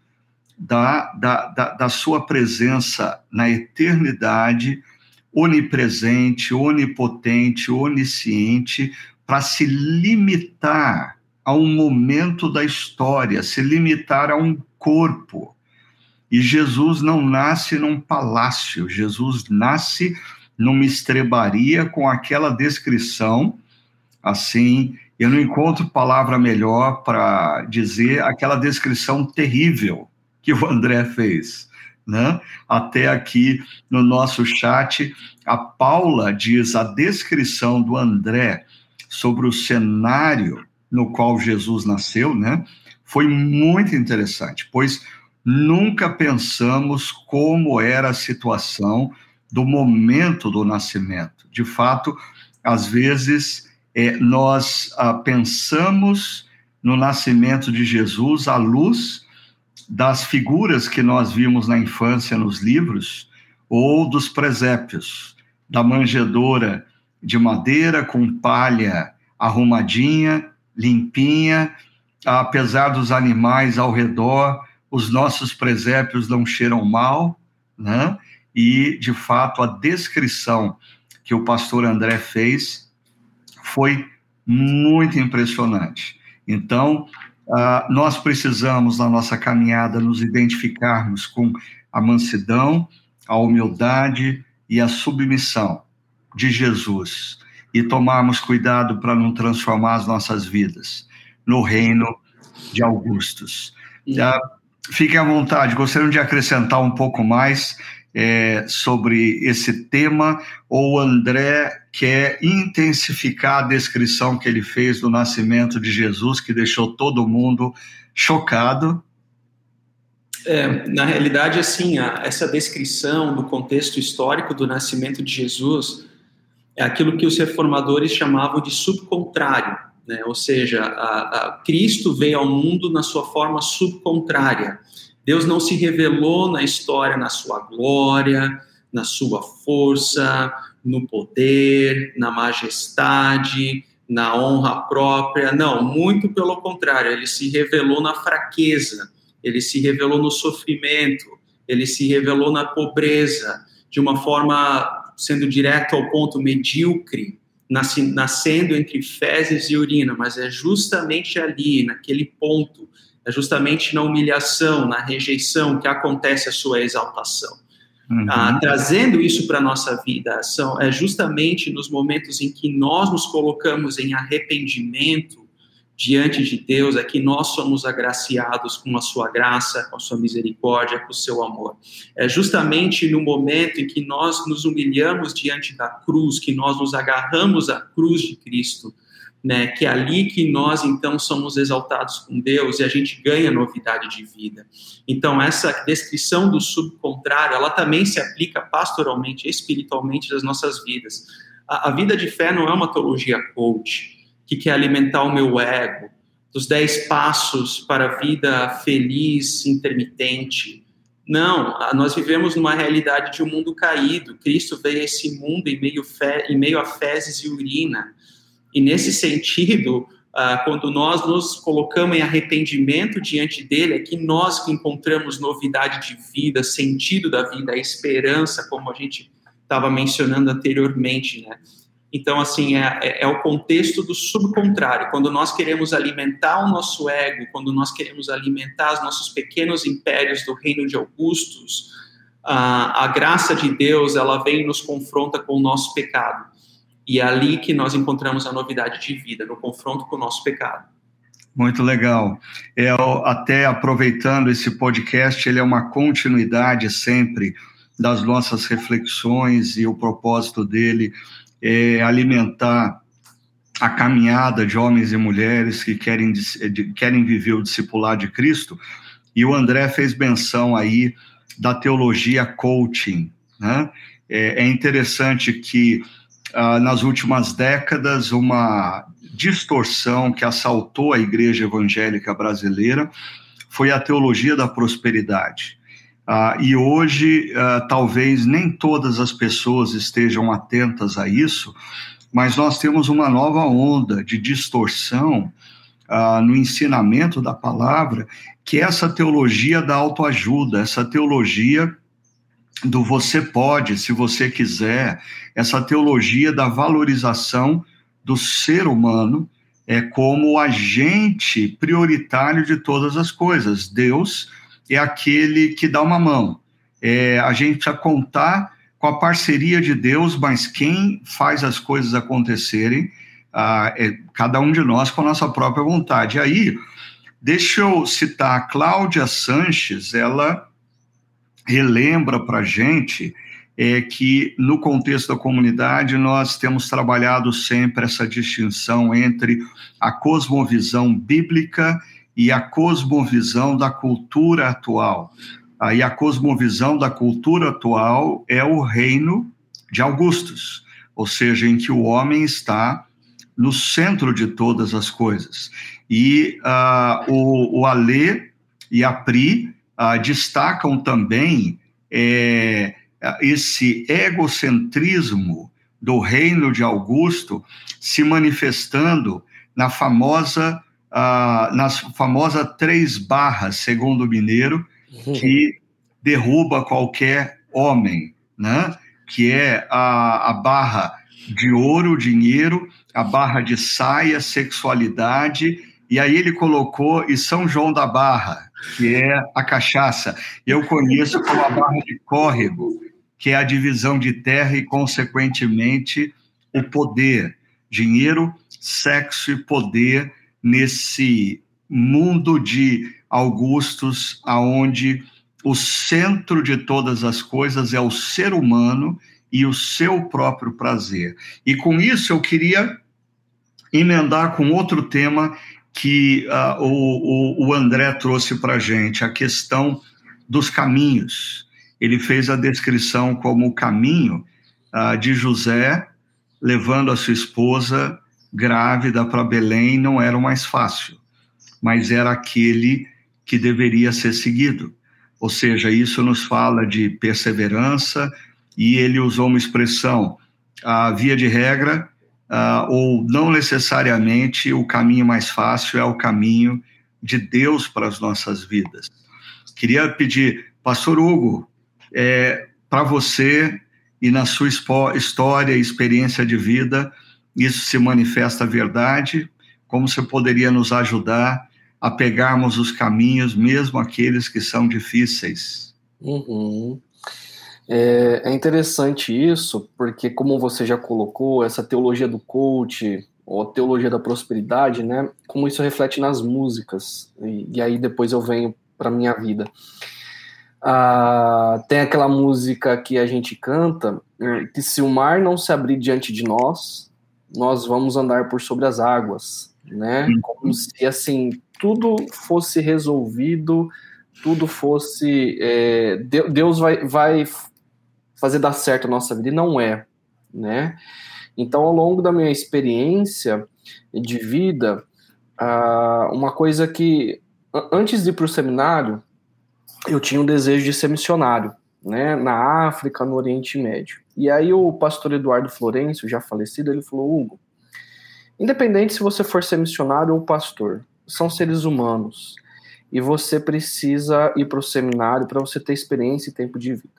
da, da, da, da sua presença na eternidade, onipresente, onipotente, onisciente, para se limitar a um momento da história, se limitar a um corpo. E Jesus não nasce num palácio, Jesus nasce numa estrebaria com aquela descrição, assim, eu não encontro palavra melhor para dizer aquela descrição terrível que o André fez. Né? Até aqui no nosso chat, a Paula diz a descrição do André sobre o cenário no qual Jesus nasceu, né? Foi muito interessante, pois nunca pensamos como era a situação do momento do nascimento. De fato, às vezes é, nós ah, pensamos no nascimento de Jesus à luz das figuras que nós vimos na infância nos livros ou dos presépios, da manjedoura de madeira com palha arrumadinha limpinha, apesar dos animais ao redor, os nossos presépios não cheiram mal, né? E, de fato, a descrição que o pastor André fez foi muito impressionante. Então, uh, nós precisamos, na nossa caminhada, nos identificarmos com a mansidão, a humildade e a submissão de Jesus e tomarmos cuidado para não transformar as nossas vidas no reino de Augustus. Já, fiquem à vontade, gostariam de acrescentar um pouco mais é, sobre esse tema, ou o André quer intensificar a descrição que ele fez do nascimento de Jesus, que deixou todo mundo chocado. É, na realidade, assim, a, essa descrição do contexto histórico do nascimento de Jesus é aquilo que os reformadores chamavam de subcontrário, né? ou seja, a, a Cristo veio ao mundo na sua forma subcontrária. Deus não se revelou na história na sua glória, na sua força, no poder, na majestade, na honra própria. Não, muito pelo contrário, ele se revelou na fraqueza, ele se revelou no sofrimento, ele se revelou na pobreza, de uma forma sendo direto ao ponto medíocre, nascendo entre fezes e urina, mas é justamente ali, naquele ponto, é justamente na humilhação, na rejeição que acontece a sua exaltação. Uhum. Ah, trazendo isso para a nossa vida, são, é justamente nos momentos em que nós nos colocamos em arrependimento diante de Deus é que nós somos agraciados com a sua graça, com a sua misericórdia, com o seu amor. É justamente no momento em que nós nos humilhamos diante da cruz, que nós nos agarramos à cruz de Cristo, né, que é ali que nós então somos exaltados com Deus e a gente ganha novidade de vida. Então essa descrição do subcontrário, ela também se aplica pastoralmente, espiritualmente nas nossas vidas. A, a vida de fé não é uma teologia coach que quer alimentar o meu ego, dos dez passos para a vida feliz, intermitente. Não, nós vivemos numa realidade de um mundo caído. Cristo veio a esse mundo em meio, fe, em meio a fezes e urina. E nesse sentido, uh, quando nós nos colocamos em arrependimento diante dele, é que nós que encontramos novidade de vida, sentido da vida, esperança, como a gente estava mencionando anteriormente, né? Então, assim, é, é, é, o contexto do subcontrário. Quando nós queremos alimentar o nosso ego, quando nós queremos alimentar os nossos pequenos impérios do reino de Augustus, a, a graça de Deus, ela vem e nos confronta com o nosso pecado. E é ali que nós encontramos a novidade de vida, no confronto com o nosso pecado. Muito legal. É, até aproveitando esse podcast, ele é uma continuidade sempre das nossas reflexões e o propósito dele é, alimentar a caminhada de homens e mulheres que querem, querem viver o discipulado de Cristo. E o André fez menção aí da teologia coaching. Né? É, é interessante que ah, nas últimas décadas uma distorção que assaltou a igreja evangélica brasileira foi a teologia da prosperidade. Uh, e hoje, uh, talvez nem todas as pessoas estejam atentas a isso, mas nós temos uma nova onda de distorção uh, no ensinamento da palavra, que é essa teologia da autoajuda, essa teologia do você pode, se você quiser, essa teologia da valorização do ser humano é como agente prioritário de todas as coisas. Deus é aquele que dá uma mão. É, a gente precisa contar com a parceria de Deus, mas quem faz as coisas acontecerem ah, é cada um de nós com a nossa própria vontade. Aí, deixa eu citar a Cláudia Sanches, ela relembra para a gente é que no contexto da comunidade nós temos trabalhado sempre essa distinção entre a cosmovisão bíblica e a cosmovisão da cultura atual. Aí a cosmovisão da cultura atual é o reino de Augustus, ou seja, em que o homem está no centro de todas as coisas. E uh, o, o Alê e a Pri uh, destacam também é, esse egocentrismo do reino de Augusto se manifestando na famosa ah, nas famosas três barras, segundo o mineiro, uhum. que derruba qualquer homem, né? que é a, a barra de ouro, dinheiro, a barra de saia, sexualidade, e aí ele colocou e São João da Barra, que é a cachaça. Eu conheço como a barra de córrego, que é a divisão de terra e, consequentemente, o poder. Dinheiro, sexo e poder nesse mundo de Augustos, aonde o centro de todas as coisas é o ser humano e o seu próprio prazer. E com isso eu queria emendar com outro tema que uh, o, o, André trouxe para a gente, a questão dos caminhos. Ele fez a descrição como o caminho uh, de José levando a sua esposa grávida para Belém não era o mais fácil, mas era aquele que deveria ser seguido. Ou seja, isso nos fala de perseverança, e ele usou uma expressão, a via de regra, uh, ou não necessariamente o caminho mais fácil é o caminho de Deus para as nossas vidas. Queria pedir, Pastor Hugo, é, para você e na sua história e experiência de vida, isso se manifesta verdade, como você poderia nos ajudar a pegarmos os caminhos, mesmo aqueles que são difíceis. Uhum. É, é, interessante isso, porque como você já colocou, essa teologia do coach, ou teologia da prosperidade, né, como isso reflete nas músicas, e, e aí depois eu venho para minha vida. Ah, tem aquela música que a gente canta, é, que se o mar não se abrir diante de nós, nós vamos andar por sobre as águas, né? Uhum. Como se assim tudo fosse resolvido, tudo fosse é, Deus vai, vai fazer dar certo a nossa vida e não é, né? Então, ao longo da minha experiência de vida, uma coisa que antes de ir para o seminário, eu tinha um desejo de ser missionário, né, na África, no Oriente Médio. E aí o pastor Eduardo Florencio, já falecido, ele falou, Hugo, independente se você for ser missionário ou pastor, são seres humanos, e você precisa ir para o seminário para você ter experiência e tempo de vida.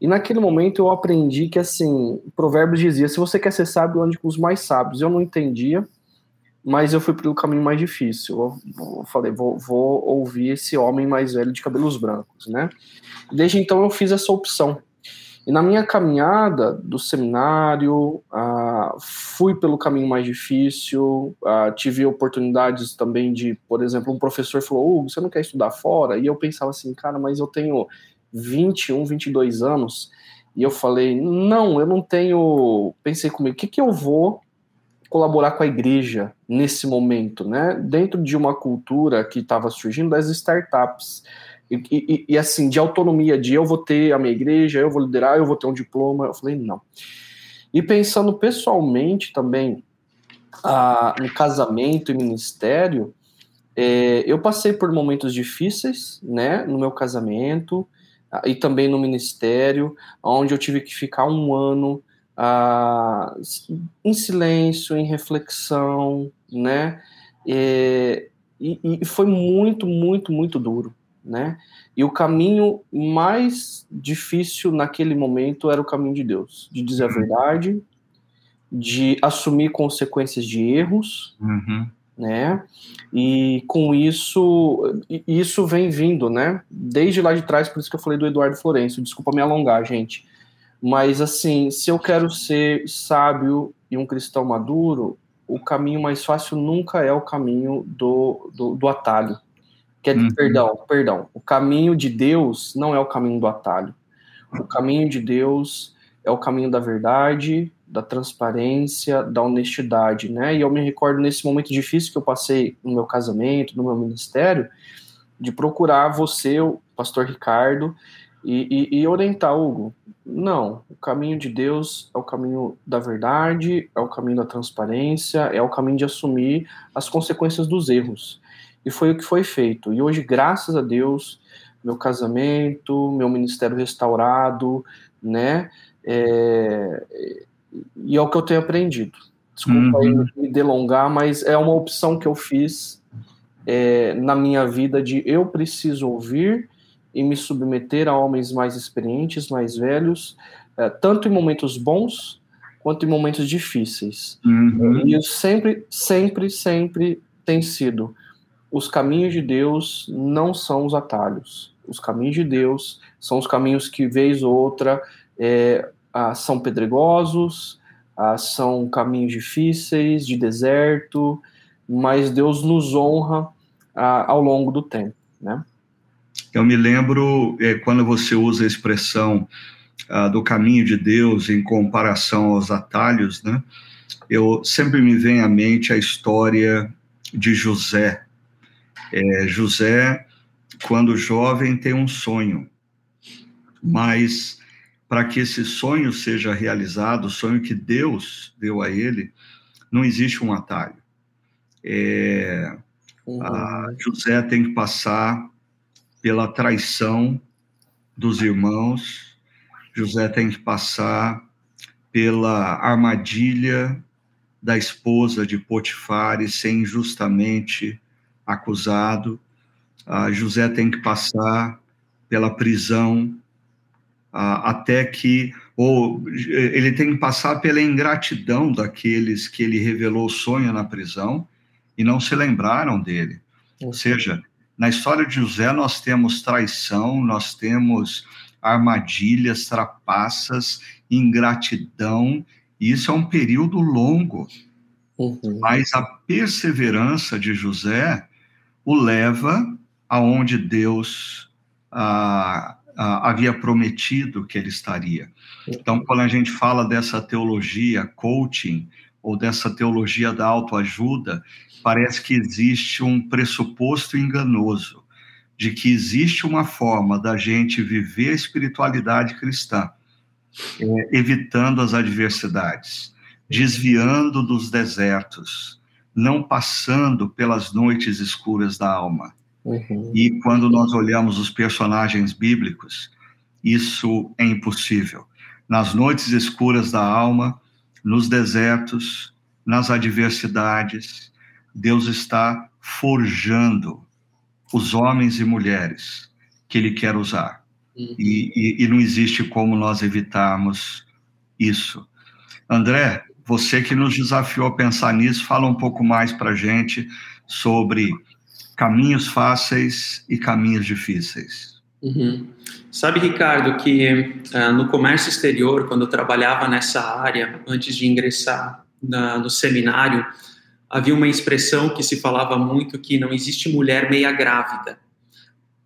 E naquele momento eu aprendi que, assim, Provérbios dizia: se você quer ser sábio, ande com os mais sábios. Eu não entendia, mas eu fui pelo caminho mais difícil. Eu, falei: vou, vou, ouvir esse homem mais velho de cabelos brancos, né? Desde então eu fiz essa opção. E na minha caminhada do seminário, ah, fui pelo caminho mais difícil, ah, tive oportunidades também de, por exemplo, um professor falou: Hugo, você não quer estudar fora? E eu pensava assim, cara, mas eu tenho 21, 22 anos. E eu falei: não, eu não tenho. Pensei comigo, o que, que eu vou colaborar com a igreja nesse momento, né? Dentro de uma cultura que estava surgindo das startups. E, e, e, assim, de autonomia, de eu vou ter a minha igreja, eu vou liderar, eu vou ter um diploma. Eu falei, não. E pensando pessoalmente também ah, no casamento e ministério, é, eu passei por momentos difíceis, né, no meu casamento, e também no ministério, onde eu tive que ficar um ano ah, em silêncio, em reflexão, né? E, e, foi muito, muito, muito duro, né? E o caminho mais difícil naquele momento era o caminho de Deus, de dizer a uhum. verdade, de assumir consequências de erros, uhum né? E com isso, isso vem vindo, né? Desde lá de trás, por isso que eu falei do Eduardo Florencio. Desculpa me alongar, gente. Mas assim, se eu quero ser sábio e um cristão maduro, o caminho mais fácil nunca é o caminho do, do, do atalho. Quer uhum. perdão, perdão. O caminho de Deus não é o caminho do atalho. O caminho de Deus é o caminho da verdade, da transparência, da honestidade, né? E eu me recordo nesse momento difícil que eu passei no meu casamento, no meu ministério, de procurar você, o pastor Ricardo, e, e, e, orientar Hugo. Não, o caminho de Deus é o caminho da verdade, é o caminho da transparência, é o caminho de assumir as consequências dos erros. E foi o que foi feito. E hoje, graças a Deus, meu casamento, meu ministério restaurado, né? É, e é o que eu tenho aprendido. Desculpa uhum. me delongar, mas é uma opção que eu fiz é, na minha vida de eu preciso ouvir e me submeter a homens mais experientes, mais velhos, é, tanto em momentos bons quanto em momentos difíceis. Uhum. E eu sempre, sempre, sempre tem sido os caminhos de Deus não são os atalhos. Os caminhos de Deus são os caminhos que, vez ou outra, é, ah, são pedregosos, ah, são caminhos difíceis, de deserto, mas Deus nos honra ah, ao longo do tempo, né? Eu me lembro é, quando você usa a expressão ah, do caminho de Deus em comparação aos atalhos, né? Eu sempre me vem à mente a história de José. É, José, quando jovem, tem um sonho, mas para que esse sonho seja realizado, o sonho que Deus deu a ele, não existe um atalho. É, uhum. José tem que passar pela traição dos irmãos, José tem que passar pela armadilha da esposa de Potifar e ser injustamente acusado. José tem que passar pela prisão até que ou ele tem que passar pela ingratidão daqueles que ele revelou o sonho na prisão e não se lembraram dele. Ou seja, na história de José nós temos traição, nós temos armadilhas, trapaças, ingratidão, e isso é um período longo. Uhum. Mas a perseverança de José o leva aonde Deus ah, havia prometido que ele estaria. Então, quando a gente fala dessa teologia coaching ou dessa teologia da autoajuda, parece que existe um pressuposto enganoso de que existe uma forma da gente viver a espiritualidade cristã, é, evitando as adversidades, desviando dos desertos, não passando pelas noites escuras da alma. Uhum. E quando nós olhamos os personagens bíblicos, isso é impossível. Nas noites escuras da alma, nos desertos, nas adversidades, Deus está forjando os homens e mulheres que Ele quer usar. Uhum. E, e, e não existe como nós evitarmos isso. André, você que nos desafiou a pensar nisso, fala um pouco mais para a gente sobre caminhos fáceis e caminhos difíceis. Uhum. Sabe, Ricardo, que uh, no comércio exterior, quando eu trabalhava nessa área, antes de ingressar na, no seminário, havia uma expressão que se falava muito que não existe mulher meia grávida.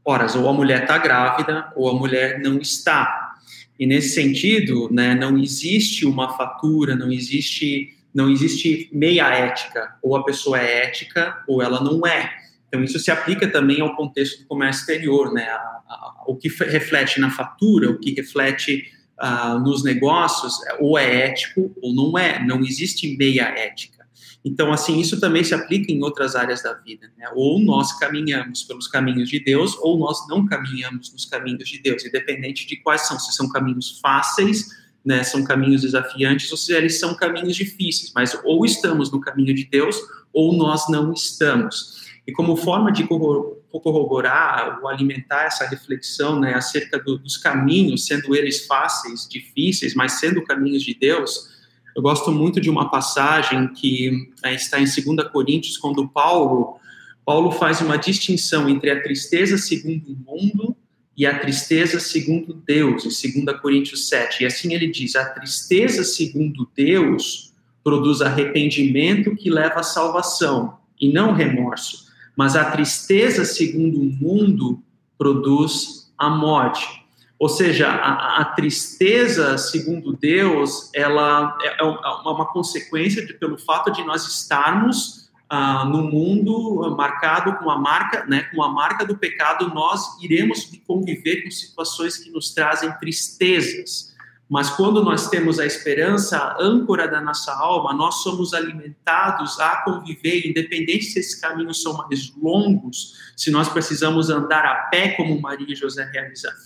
Ora, ou a mulher está grávida ou a mulher não está. E nesse sentido, né, não existe uma fatura, não existe não existe meia ética, ou a pessoa é ética ou ela não é. Então, isso se aplica também ao contexto do comércio exterior, né? A, a, o que reflete na fatura, o que reflete uh, nos negócios, ou é ético ou não é. Não existe meia ética. Então, assim, isso também se aplica em outras áreas da vida, né? Ou nós caminhamos pelos caminhos de Deus, ou nós não caminhamos nos caminhos de Deus, independente de quais são, se são caminhos fáceis, né, são caminhos desafiantes, ou se eles são caminhos difíceis, mas ou estamos no caminho de Deus, ou nós não estamos. E como forma de corroborar ou alimentar essa reflexão né, acerca do, dos caminhos, sendo eles fáceis, difíceis, mas sendo caminhos de Deus, eu gosto muito de uma passagem que é, está em 2 Coríntios, quando Paulo, Paulo faz uma distinção entre a tristeza segundo o mundo e a tristeza segundo Deus, em 2 Coríntios 7. E assim ele diz: a tristeza segundo Deus produz arrependimento que leva à salvação, e não remorso mas a tristeza, segundo o mundo, produz a morte. Ou seja, a, a tristeza, segundo Deus, ela é, é uma consequência de, pelo fato de nós estarmos ah, no mundo marcado com a marca, né, com a marca do pecado, nós iremos conviver com situações que nos trazem tristezas. Mas quando nós temos a esperança, a âncora da nossa alma, nós somos alimentados a conviver, independente se esses caminhos são mais longos, se nós precisamos andar a pé, como Maria e José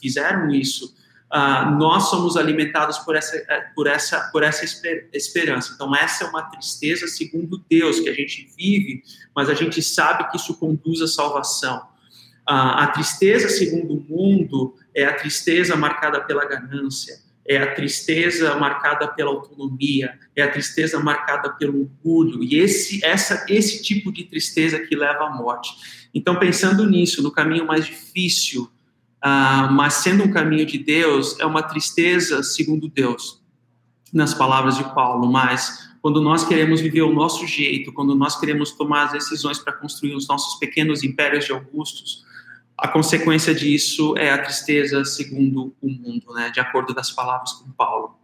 fizeram isso, uh, nós somos alimentados por essa, eh, por, essa, por essa esperança. Então, essa é uma tristeza segundo Deus que a gente vive, mas a gente sabe que isso conduz à salvação. Uh, a tristeza segundo o mundo é a tristeza marcada pela ganância é a tristeza marcada pela autonomia, é a tristeza marcada pelo orgulho, e esse, essa, esse tipo de tristeza que leva à morte. Então, pensando nisso, no caminho mais difícil, uh, mas sendo um caminho de Deus, é uma tristeza segundo Deus, nas palavras de Paulo, mas quando nós queremos viver o nosso jeito, quando nós queremos tomar as decisões para construir os nossos pequenos impérios de Augustos, a consequência disso é a tristeza segundo o mundo, né? De acordo das palavras com Paulo.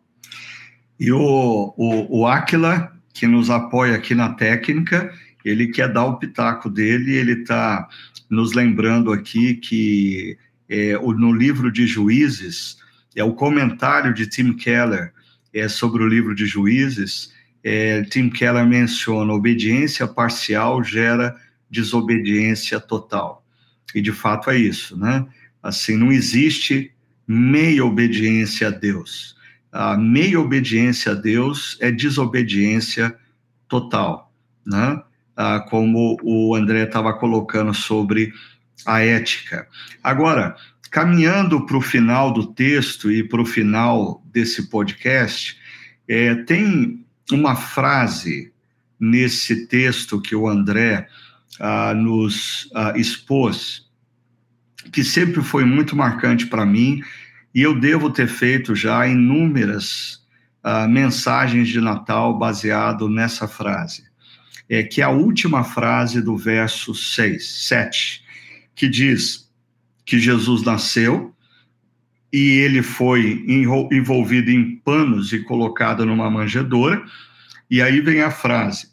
E o, o, o Aquila, que nos apoia aqui na técnica, ele quer dar o pitaco dele, ele está nos lembrando aqui que é, no livro de Juízes, é o comentário de Tim Keller é, sobre o livro de Juízes, é, Tim Keller menciona obediência parcial gera desobediência total. E de fato é isso, né? Assim, não existe meia obediência a Deus. A meia obediência a Deus é desobediência total, né? Ah, como o André estava colocando sobre a ética. Agora, caminhando para o final do texto e para o final desse podcast, é, tem uma frase nesse texto que o André ah, nos ah, expôs, que sempre foi muito marcante para mim, e eu devo ter feito já inúmeras ah, mensagens de Natal baseado nessa frase, é, que a última frase do verso 6, 7, que diz que Jesus nasceu e ele foi envolvido em panos e colocado numa manjedoura, e aí vem a frase: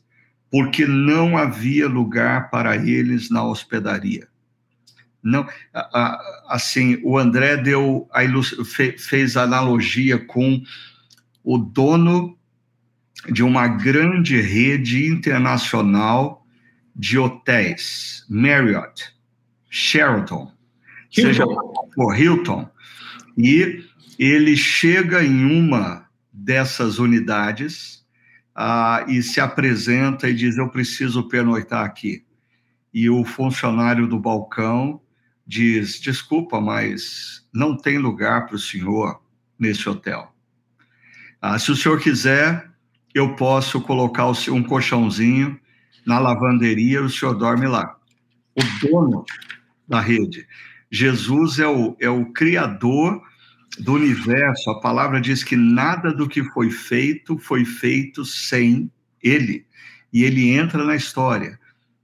porque não havia lugar para eles na hospedaria. Não, assim, o André deu a fez analogia com o dono de uma grande rede internacional de hotéis, Marriott. Sheraton, Hilton. seja por Hilton, e ele chega em uma dessas unidades ah, e se apresenta e diz: Eu preciso pernoitar aqui. E o funcionário do balcão diz: Desculpa, mas não tem lugar para o senhor nesse hotel. Ah, se o senhor quiser, eu posso colocar um colchãozinho na lavanderia, o senhor dorme lá. O dono da rede. Jesus é o, é o criador do universo. A palavra diz que nada do que foi feito foi feito sem ele. E ele entra na história.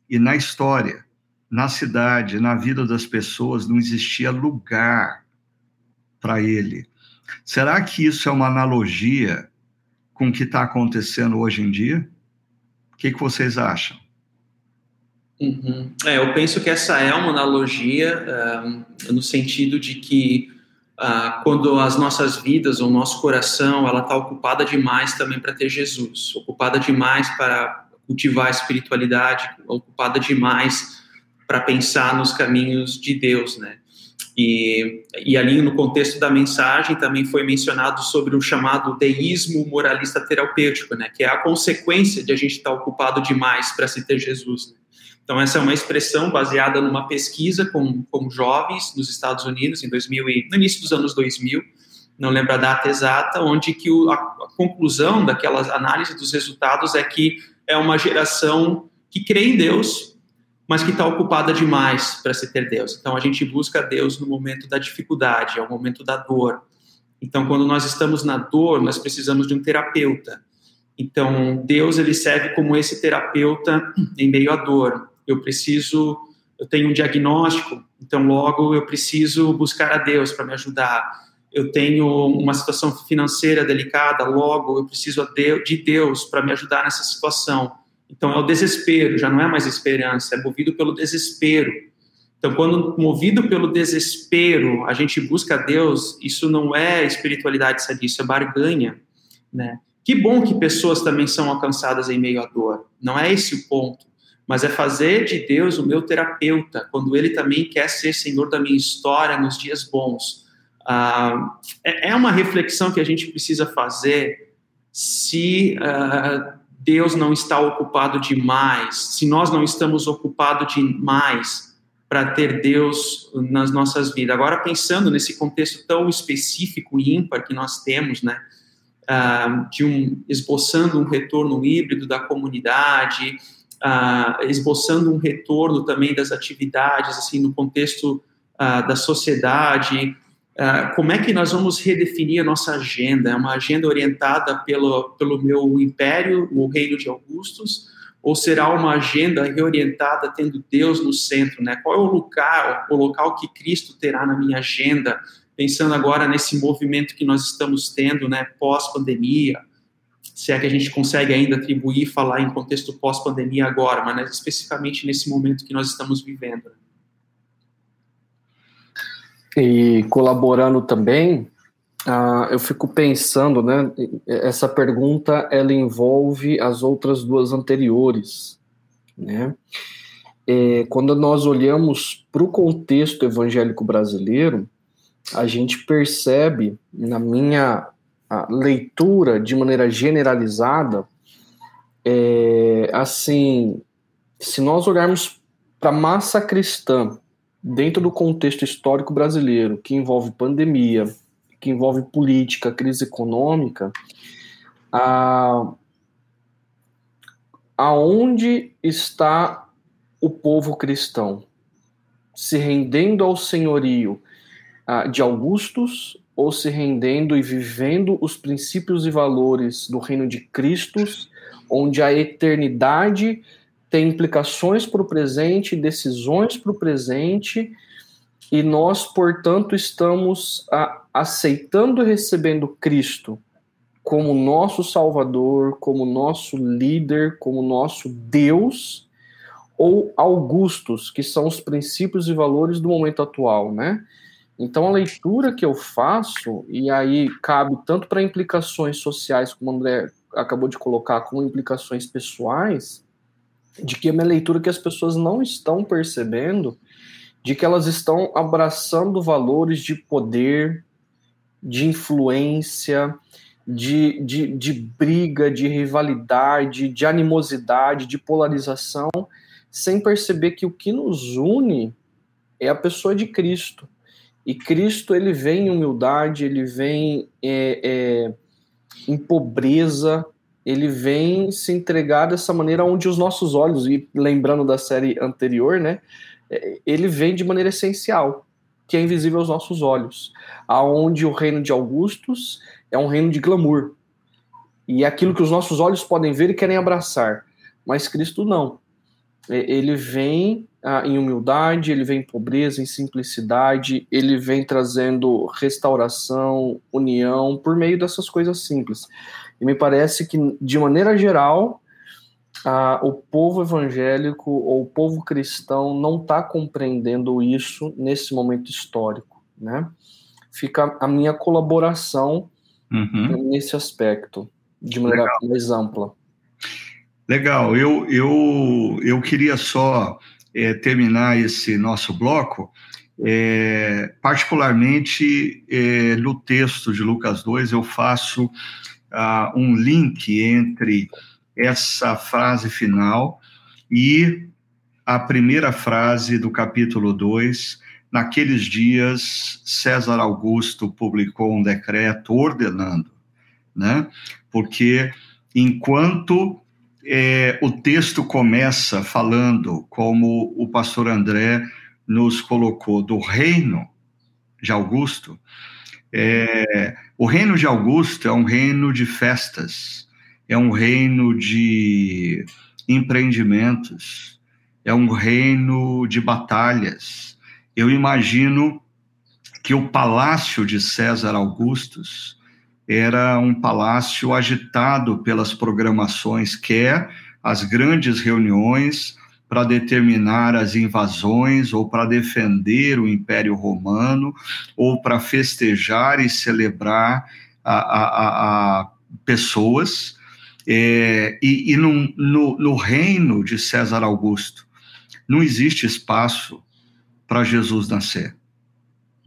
E na história, na cidade, na vida das pessoas, não existia lugar para ele. Será que isso é uma analogia com o que está acontecendo hoje em dia? O que, que vocês acham? Uhum. É, eu penso que essa é uma analogia uh, no sentido de que uh, quando as nossas vidas, o nosso coração, ela está ocupada demais também para ter Jesus, ocupada demais para cultivar a espiritualidade, ocupada demais para pensar nos caminhos de Deus, né? E, e ali no contexto da mensagem também foi mencionado sobre o chamado deísmo moralista terapêutico, né? Que é a consequência de a gente estar tá ocupado demais para se ter Jesus. Né? Então essa é uma expressão baseada numa pesquisa com, com jovens nos Estados Unidos em 2000 e, no início dos anos 2000, não lembro a data exata, onde que o, a, a conclusão daquela análise dos resultados é que é uma geração que crê em Deus, mas que está ocupada demais para se ter Deus. Então a gente busca Deus no momento da dificuldade, é o momento da dor. Então quando nós estamos na dor, nós precisamos de um terapeuta. Então Deus ele serve como esse terapeuta em meio à dor. Eu preciso, eu tenho um diagnóstico, então logo eu preciso buscar a Deus para me ajudar. Eu tenho uma situação financeira delicada, logo eu preciso de Deus para me ajudar nessa situação então é o desespero, já não é mais esperança, é movido pelo desespero. Então, quando movido pelo desespero, a gente busca Deus, isso não é espiritualidade sadia, isso é barganha, né? Que bom que pessoas também são alcançadas em meio à dor. Não é esse o ponto, mas é fazer de Deus o meu terapeuta, quando Ele também quer ser Senhor da minha história nos dias bons. Ah, é, é uma reflexão que a gente precisa fazer se ah, Deus não está ocupado demais, se nós não estamos ocupados demais para ter Deus nas nossas vidas. Agora, pensando nesse contexto tão específico e ímpar que nós temos, né, uh, de um, esboçando um retorno híbrido da comunidade, uh, esboçando um retorno também das atividades, assim, no contexto uh, da sociedade, como é que nós vamos redefinir a nossa agenda? É uma agenda orientada pelo, pelo meu império, o reino de Augustus, ou será uma agenda reorientada tendo Deus no centro? Né? Qual é o lugar, o local que Cristo terá na minha agenda? Pensando agora nesse movimento que nós estamos tendo, né, pós-pandemia, se é que a gente consegue ainda atribuir falar em contexto pós-pandemia agora, mas né, especificamente nesse momento que nós estamos vivendo. E colaborando também, uh, eu fico pensando, né? Essa pergunta ela envolve as outras duas anteriores, né? É, quando nós olhamos para o contexto evangélico brasileiro, a gente percebe, na minha leitura de maneira generalizada, é, assim, se nós olharmos para a massa cristã dentro do contexto histórico brasileiro, que envolve pandemia, que envolve política, crise econômica, a, aonde está o povo cristão? Se rendendo ao senhorio a, de Augustus ou se rendendo e vivendo os princípios e valores do reino de Cristo, onde a eternidade tem implicações para o presente, decisões para o presente, e nós, portanto, estamos a, aceitando e recebendo Cristo como nosso Salvador, como nosso líder, como nosso Deus, ou Augustos, que são os princípios e valores do momento atual, né? Então a leitura que eu faço, e aí cabe tanto para implicações sociais, como o André acabou de colocar, como implicações pessoais, de que é uma leitura que as pessoas não estão percebendo de que elas estão abraçando valores de poder, de influência, de, de, de briga, de rivalidade, de animosidade, de polarização, sem perceber que o que nos une é a pessoa de Cristo. E Cristo ele vem em humildade, ele vem é, é, em pobreza, ele vem se entregar dessa maneira onde os nossos olhos, e lembrando da série anterior, né, é, ele vem de maneira essencial, que é invisível aos nossos olhos, aonde o reino de Augustus é um reino de glamour, e é aquilo que os nossos olhos podem ver e querem abraçar, mas Cristo não. Ele vem ah, em humildade, ele vem em pobreza, em simplicidade, ele vem trazendo restauração, união, por meio dessas coisas simples. E me parece que, de maneira geral, ah, o povo evangélico ou o povo cristão não está compreendendo isso nesse momento histórico, né? Fica a minha colaboração uhum. nesse aspecto, de maneira Legal. mais ampla. Legal, eu, eu, eu queria só é, terminar esse nosso bloco, é, particularmente é, no texto de Lucas 2, eu faço uh, um link entre essa frase final e a primeira frase do capítulo 2. Naqueles dias, César Augusto publicou um decreto ordenando, né? Porque enquanto é, o texto começa falando, como o pastor André nos colocou, do reino de Augusto. É, o reino de Augusto é um reino de festas, é um reino de empreendimentos, é um reino de batalhas. Eu imagino que o palácio de César Augustus era um palácio agitado pelas programações, quer as grandes reuniões para determinar as invasões ou para defender o Império Romano ou para festejar e celebrar a, a, a pessoas. É, e, e no, no, no reino de César Augusto não existe espaço para Jesus nascer.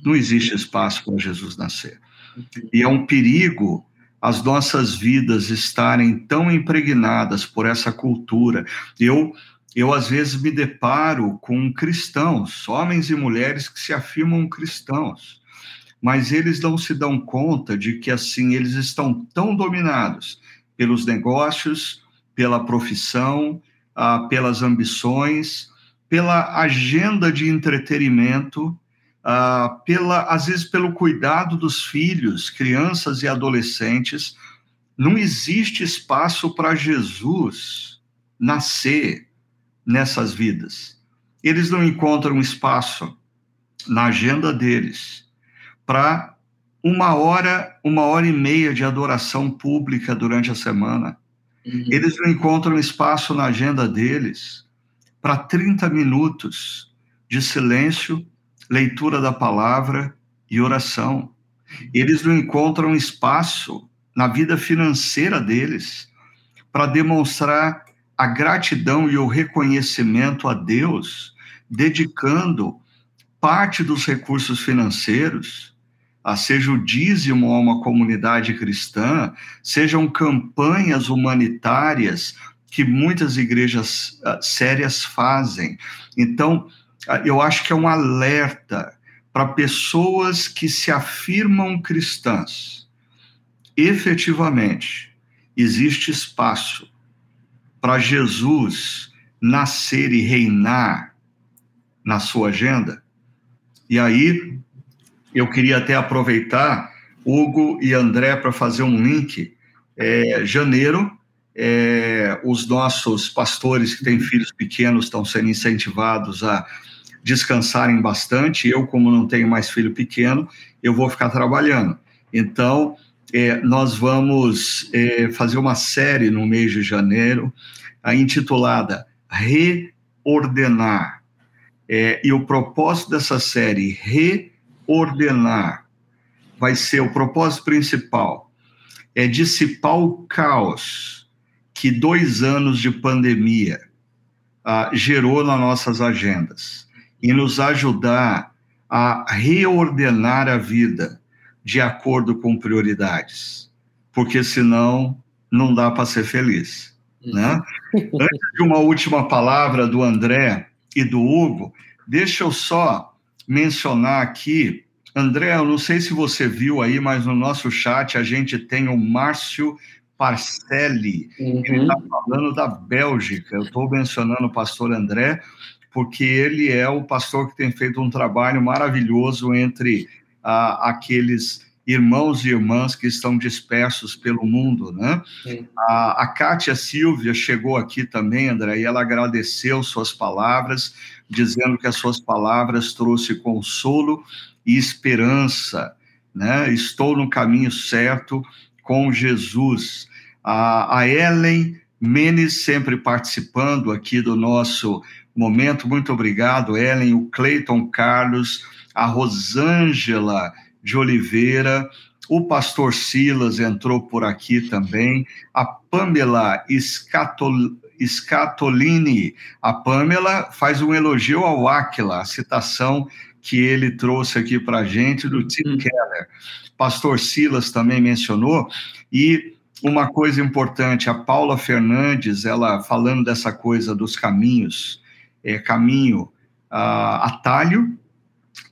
Não existe espaço para Jesus nascer. E é um perigo as nossas vidas estarem tão impregnadas por essa cultura. Eu, eu às vezes me deparo com cristãos, homens e mulheres que se afirmam cristãos, mas eles não se dão conta de que assim eles estão tão dominados pelos negócios, pela profissão, ah, pelas ambições, pela agenda de entretenimento uh, pela, às vezes pelo cuidado dos filhos, crianças e adolescentes, não existe espaço para Jesus nascer nessas vidas. Eles não encontram espaço na agenda deles para uma hora, uma hora e meia de adoração pública durante a semana. Uhum. Eles não encontram espaço na agenda deles para 30 minutos de silêncio leitura da palavra e oração. Eles não encontram espaço na vida financeira deles para demonstrar a gratidão e o reconhecimento a Deus, dedicando parte dos recursos financeiros, a seja o dízimo a uma comunidade cristã, sejam campanhas humanitárias que muitas igrejas uh, sérias fazem. Então, eu acho que é um alerta para pessoas que se afirmam cristãs. Efetivamente, existe espaço para Jesus nascer e reinar na sua agenda. E aí, eu queria até aproveitar Hugo e André para fazer um link. É, janeiro, é, os nossos pastores que têm filhos pequenos estão sendo incentivados a descansarem bastante. Eu, como não tenho mais filho pequeno, eu vou ficar trabalhando. Então, é, nós vamos é, fazer uma série no mês de janeiro, a intitulada Reordenar. É, e o propósito dessa série, reordenar, vai ser o propósito principal, é dissipar o caos que dois anos de pandemia ah, gerou nas nossas agendas e nos ajudar a reordenar a vida de acordo com prioridades, porque senão não dá para ser feliz. Né? Uhum. Antes de uma última palavra do André e do Hugo, deixa eu só mencionar aqui, André, eu não sei se você viu aí, mas no nosso chat a gente tem o Márcio Parcelli, uhum. ele está falando da Bélgica. Eu estou mencionando o pastor André, porque ele é o pastor que tem feito um trabalho maravilhoso entre ah, aqueles irmãos e irmãs que estão dispersos pelo mundo, né? A, a Kátia Silvia chegou aqui também, André, e ela agradeceu suas palavras, dizendo que as suas palavras trouxe consolo e esperança, né? Estou no caminho certo com Jesus. A, a Ellen Menes sempre participando aqui do nosso momento. Muito obrigado, Ellen, o Cleiton Carlos, a Rosângela de Oliveira, o pastor Silas entrou por aqui também, a Pamela Escatol, Scatolini. A Pamela faz um elogio ao Aquila, a citação que ele trouxe aqui para a gente do Tim uhum. Keller. Pastor Silas também mencionou, e uma coisa importante, a Paula Fernandes, ela falando dessa coisa dos caminhos, é, caminho, uh, atalho,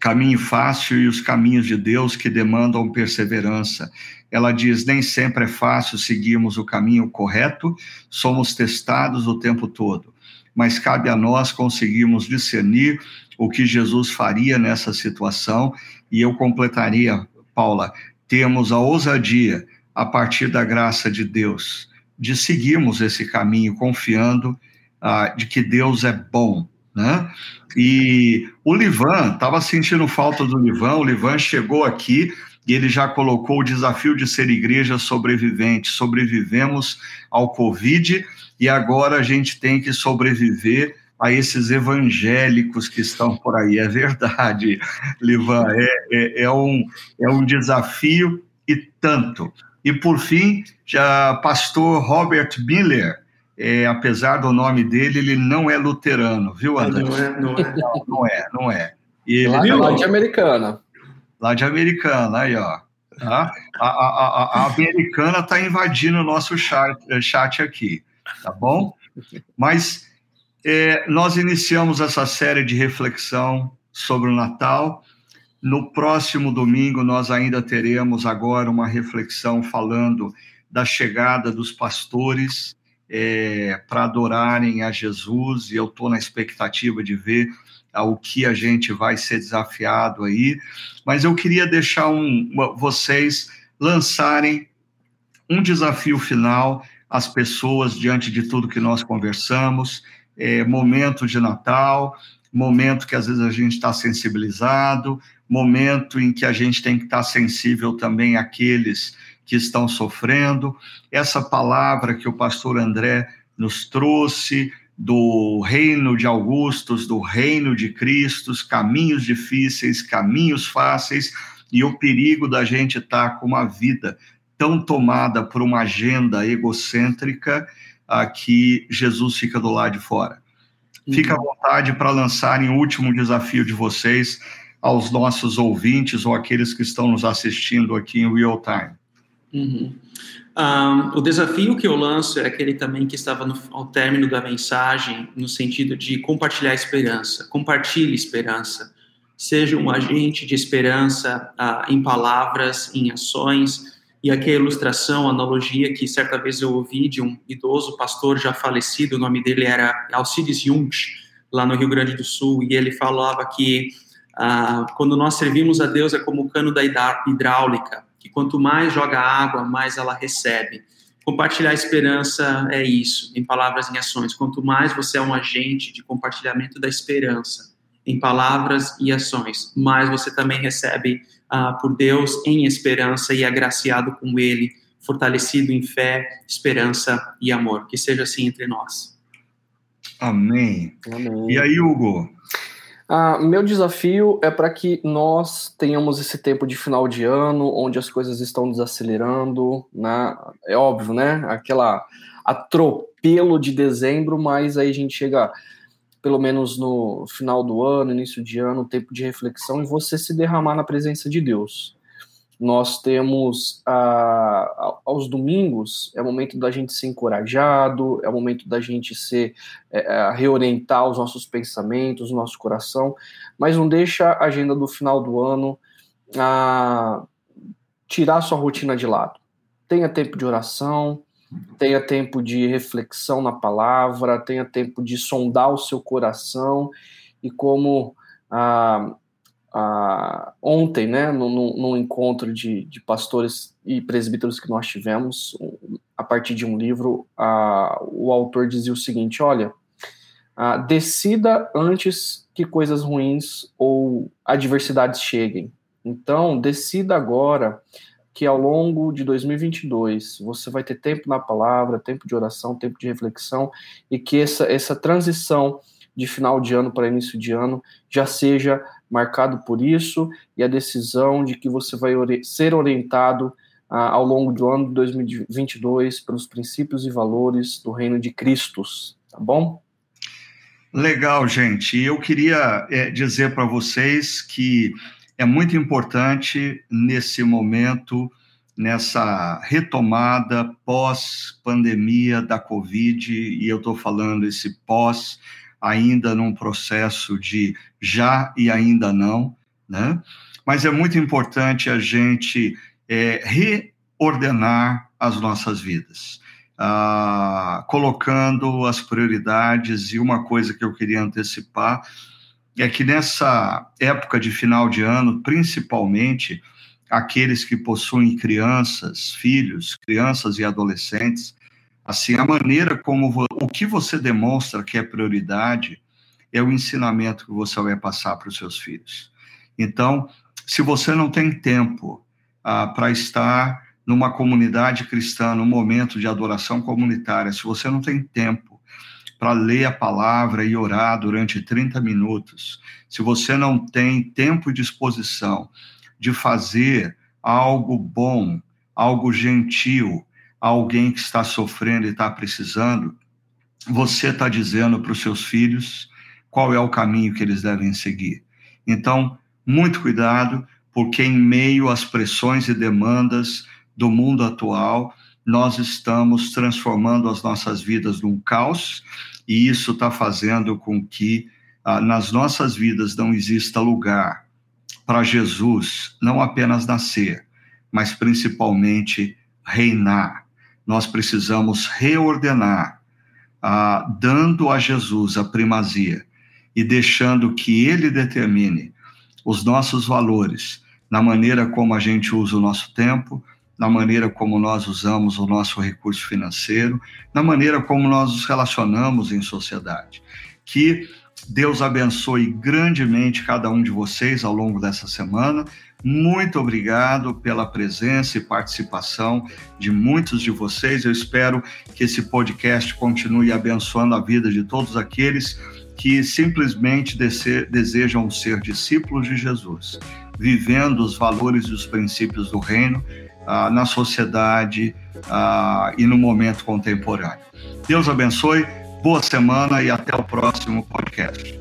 caminho fácil e os caminhos de Deus que demandam perseverança. Ela diz: nem sempre é fácil seguirmos o caminho correto, somos testados o tempo todo, mas cabe a nós conseguirmos discernir o que Jesus faria nessa situação. E eu completaria, Paula, temos a ousadia, a partir da graça de Deus, de seguirmos esse caminho confiando ah, de que Deus é bom, né? E o Livan, estava sentindo falta do Livan, o Livan chegou aqui e ele já colocou o desafio de ser igreja sobrevivente. Sobrevivemos ao Covid e agora a gente tem que sobreviver a esses evangélicos que estão por aí. É verdade, Livan, é, é, é um, é um desafio e tanto. E por fim, já pastor Robert Miller, é, apesar do nome dele, ele não é luterano, viu, André? Não é, não é. Não, não é, não é. E ele, lá, viu? lá de Americana. Lá de Americana, aí, ó. Tá? A, a, a, a americana está invadindo o nosso chat, chat aqui, tá bom? Mas é, nós iniciamos essa série de reflexão sobre o Natal. No próximo domingo, nós ainda teremos agora uma reflexão falando da chegada dos pastores é, para adorarem a Jesus, e eu estou na expectativa de ver o que a gente vai ser desafiado aí. Mas eu queria deixar um, vocês lançarem um desafio final às pessoas diante de tudo que nós conversamos. É, momento de Natal, momento que às vezes a gente está sensibilizado, momento em que a gente tem que estar tá sensível também àqueles que estão sofrendo. Essa palavra que o pastor André nos trouxe do reino de Augustos, do reino de Cristos, caminhos difíceis, caminhos fáceis e o perigo da gente estar tá com uma vida tão tomada por uma agenda egocêntrica a que Jesus fica do lado de fora. Fica à vontade para lançarem o último desafio de vocês aos nossos ouvintes ou aqueles que estão nos assistindo aqui em real time. Uhum. Um, o desafio que eu lanço é aquele também que estava no, ao término da mensagem, no sentido de compartilhar esperança. Compartilhe esperança. Seja um agente de esperança uh, em palavras, em ações. E aqui a ilustração, a analogia que certa vez eu ouvi de um idoso pastor já falecido, o nome dele era Alcides Junch, lá no Rio Grande do Sul, e ele falava que uh, quando nós servimos a Deus é como o cano da hidráulica que quanto mais joga água, mais ela recebe. Compartilhar a esperança é isso, em palavras e em ações. Quanto mais você é um agente de compartilhamento da esperança, em palavras e ações, mais você também recebe uh, por Deus em esperança e é agraciado com Ele, fortalecido em fé, esperança e amor. Que seja assim entre nós. Amém. Amém. E aí, Hugo? Ah, meu desafio é para que nós tenhamos esse tempo de final de ano, onde as coisas estão desacelerando, né? É óbvio, né? Aquela atropelo de dezembro, mas aí a gente chega pelo menos no final do ano, início de ano, tempo de reflexão e você se derramar na presença de Deus. Nós temos ah, aos domingos, é o momento da gente ser encorajado, é o momento da gente ser é, reorientar os nossos pensamentos, o nosso coração, mas não deixa a agenda do final do ano ah, tirar sua rotina de lado. Tenha tempo de oração, tenha tempo de reflexão na palavra, tenha tempo de sondar o seu coração e como ah, ah, ontem, né, num, encontro de, de, pastores e presbíteros que nós tivemos, a partir de um livro, ah, o autor dizia o seguinte: olha, ah, decida antes que coisas ruins ou adversidades cheguem. Então, decida agora que ao longo de 2022 você vai ter tempo na palavra, tempo de oração, tempo de reflexão e que essa, essa transição de final de ano para início de ano já seja marcado por isso e a decisão de que você vai ser orientado ah, ao longo do ano de 2022 pelos princípios e valores do reino de Cristo, tá bom? Legal, gente. Eu queria é, dizer para vocês que é muito importante nesse momento, nessa retomada pós-pandemia da Covid, e eu estou falando esse pós ainda num processo de já e ainda não, né? Mas é muito importante a gente é, reordenar as nossas vidas, ah, colocando as prioridades. E uma coisa que eu queria antecipar é que nessa época de final de ano, principalmente aqueles que possuem crianças, filhos, crianças e adolescentes, Assim, a maneira como que você demonstra que é prioridade é o ensinamento que você vai passar para os seus filhos. Então, se você não tem tempo ah, para estar numa comunidade cristã, num momento de adoração comunitária, se você não tem tempo para ler a palavra e orar durante 30 minutos, se você não tem tempo e disposição de fazer algo bom, algo gentil, alguém que está sofrendo e está precisando, você está dizendo para os seus filhos qual é o caminho que eles devem seguir. Então, muito cuidado, porque em meio às pressões e demandas do mundo atual, nós estamos transformando as nossas vidas num caos, e isso está fazendo com que ah, nas nossas vidas não exista lugar para Jesus não apenas nascer, mas principalmente reinar nós precisamos reordenar, ah, dando a Jesus a primazia e deixando que ele determine os nossos valores na maneira como a gente usa o nosso tempo, na maneira como nós usamos o nosso recurso financeiro, na maneira como nós nos relacionamos em sociedade. Que Deus abençoe grandemente cada um de vocês ao longo dessa semana. Muito obrigado pela presença e participação de muitos de vocês. Eu espero que esse podcast continue abençoando a vida de todos aqueles que simplesmente desejam ser discípulos de Jesus, vivendo os valores e os princípios do reino ah, na sociedade ah, e no momento contemporâneo. Deus abençoe, boa semana e até o próximo podcast.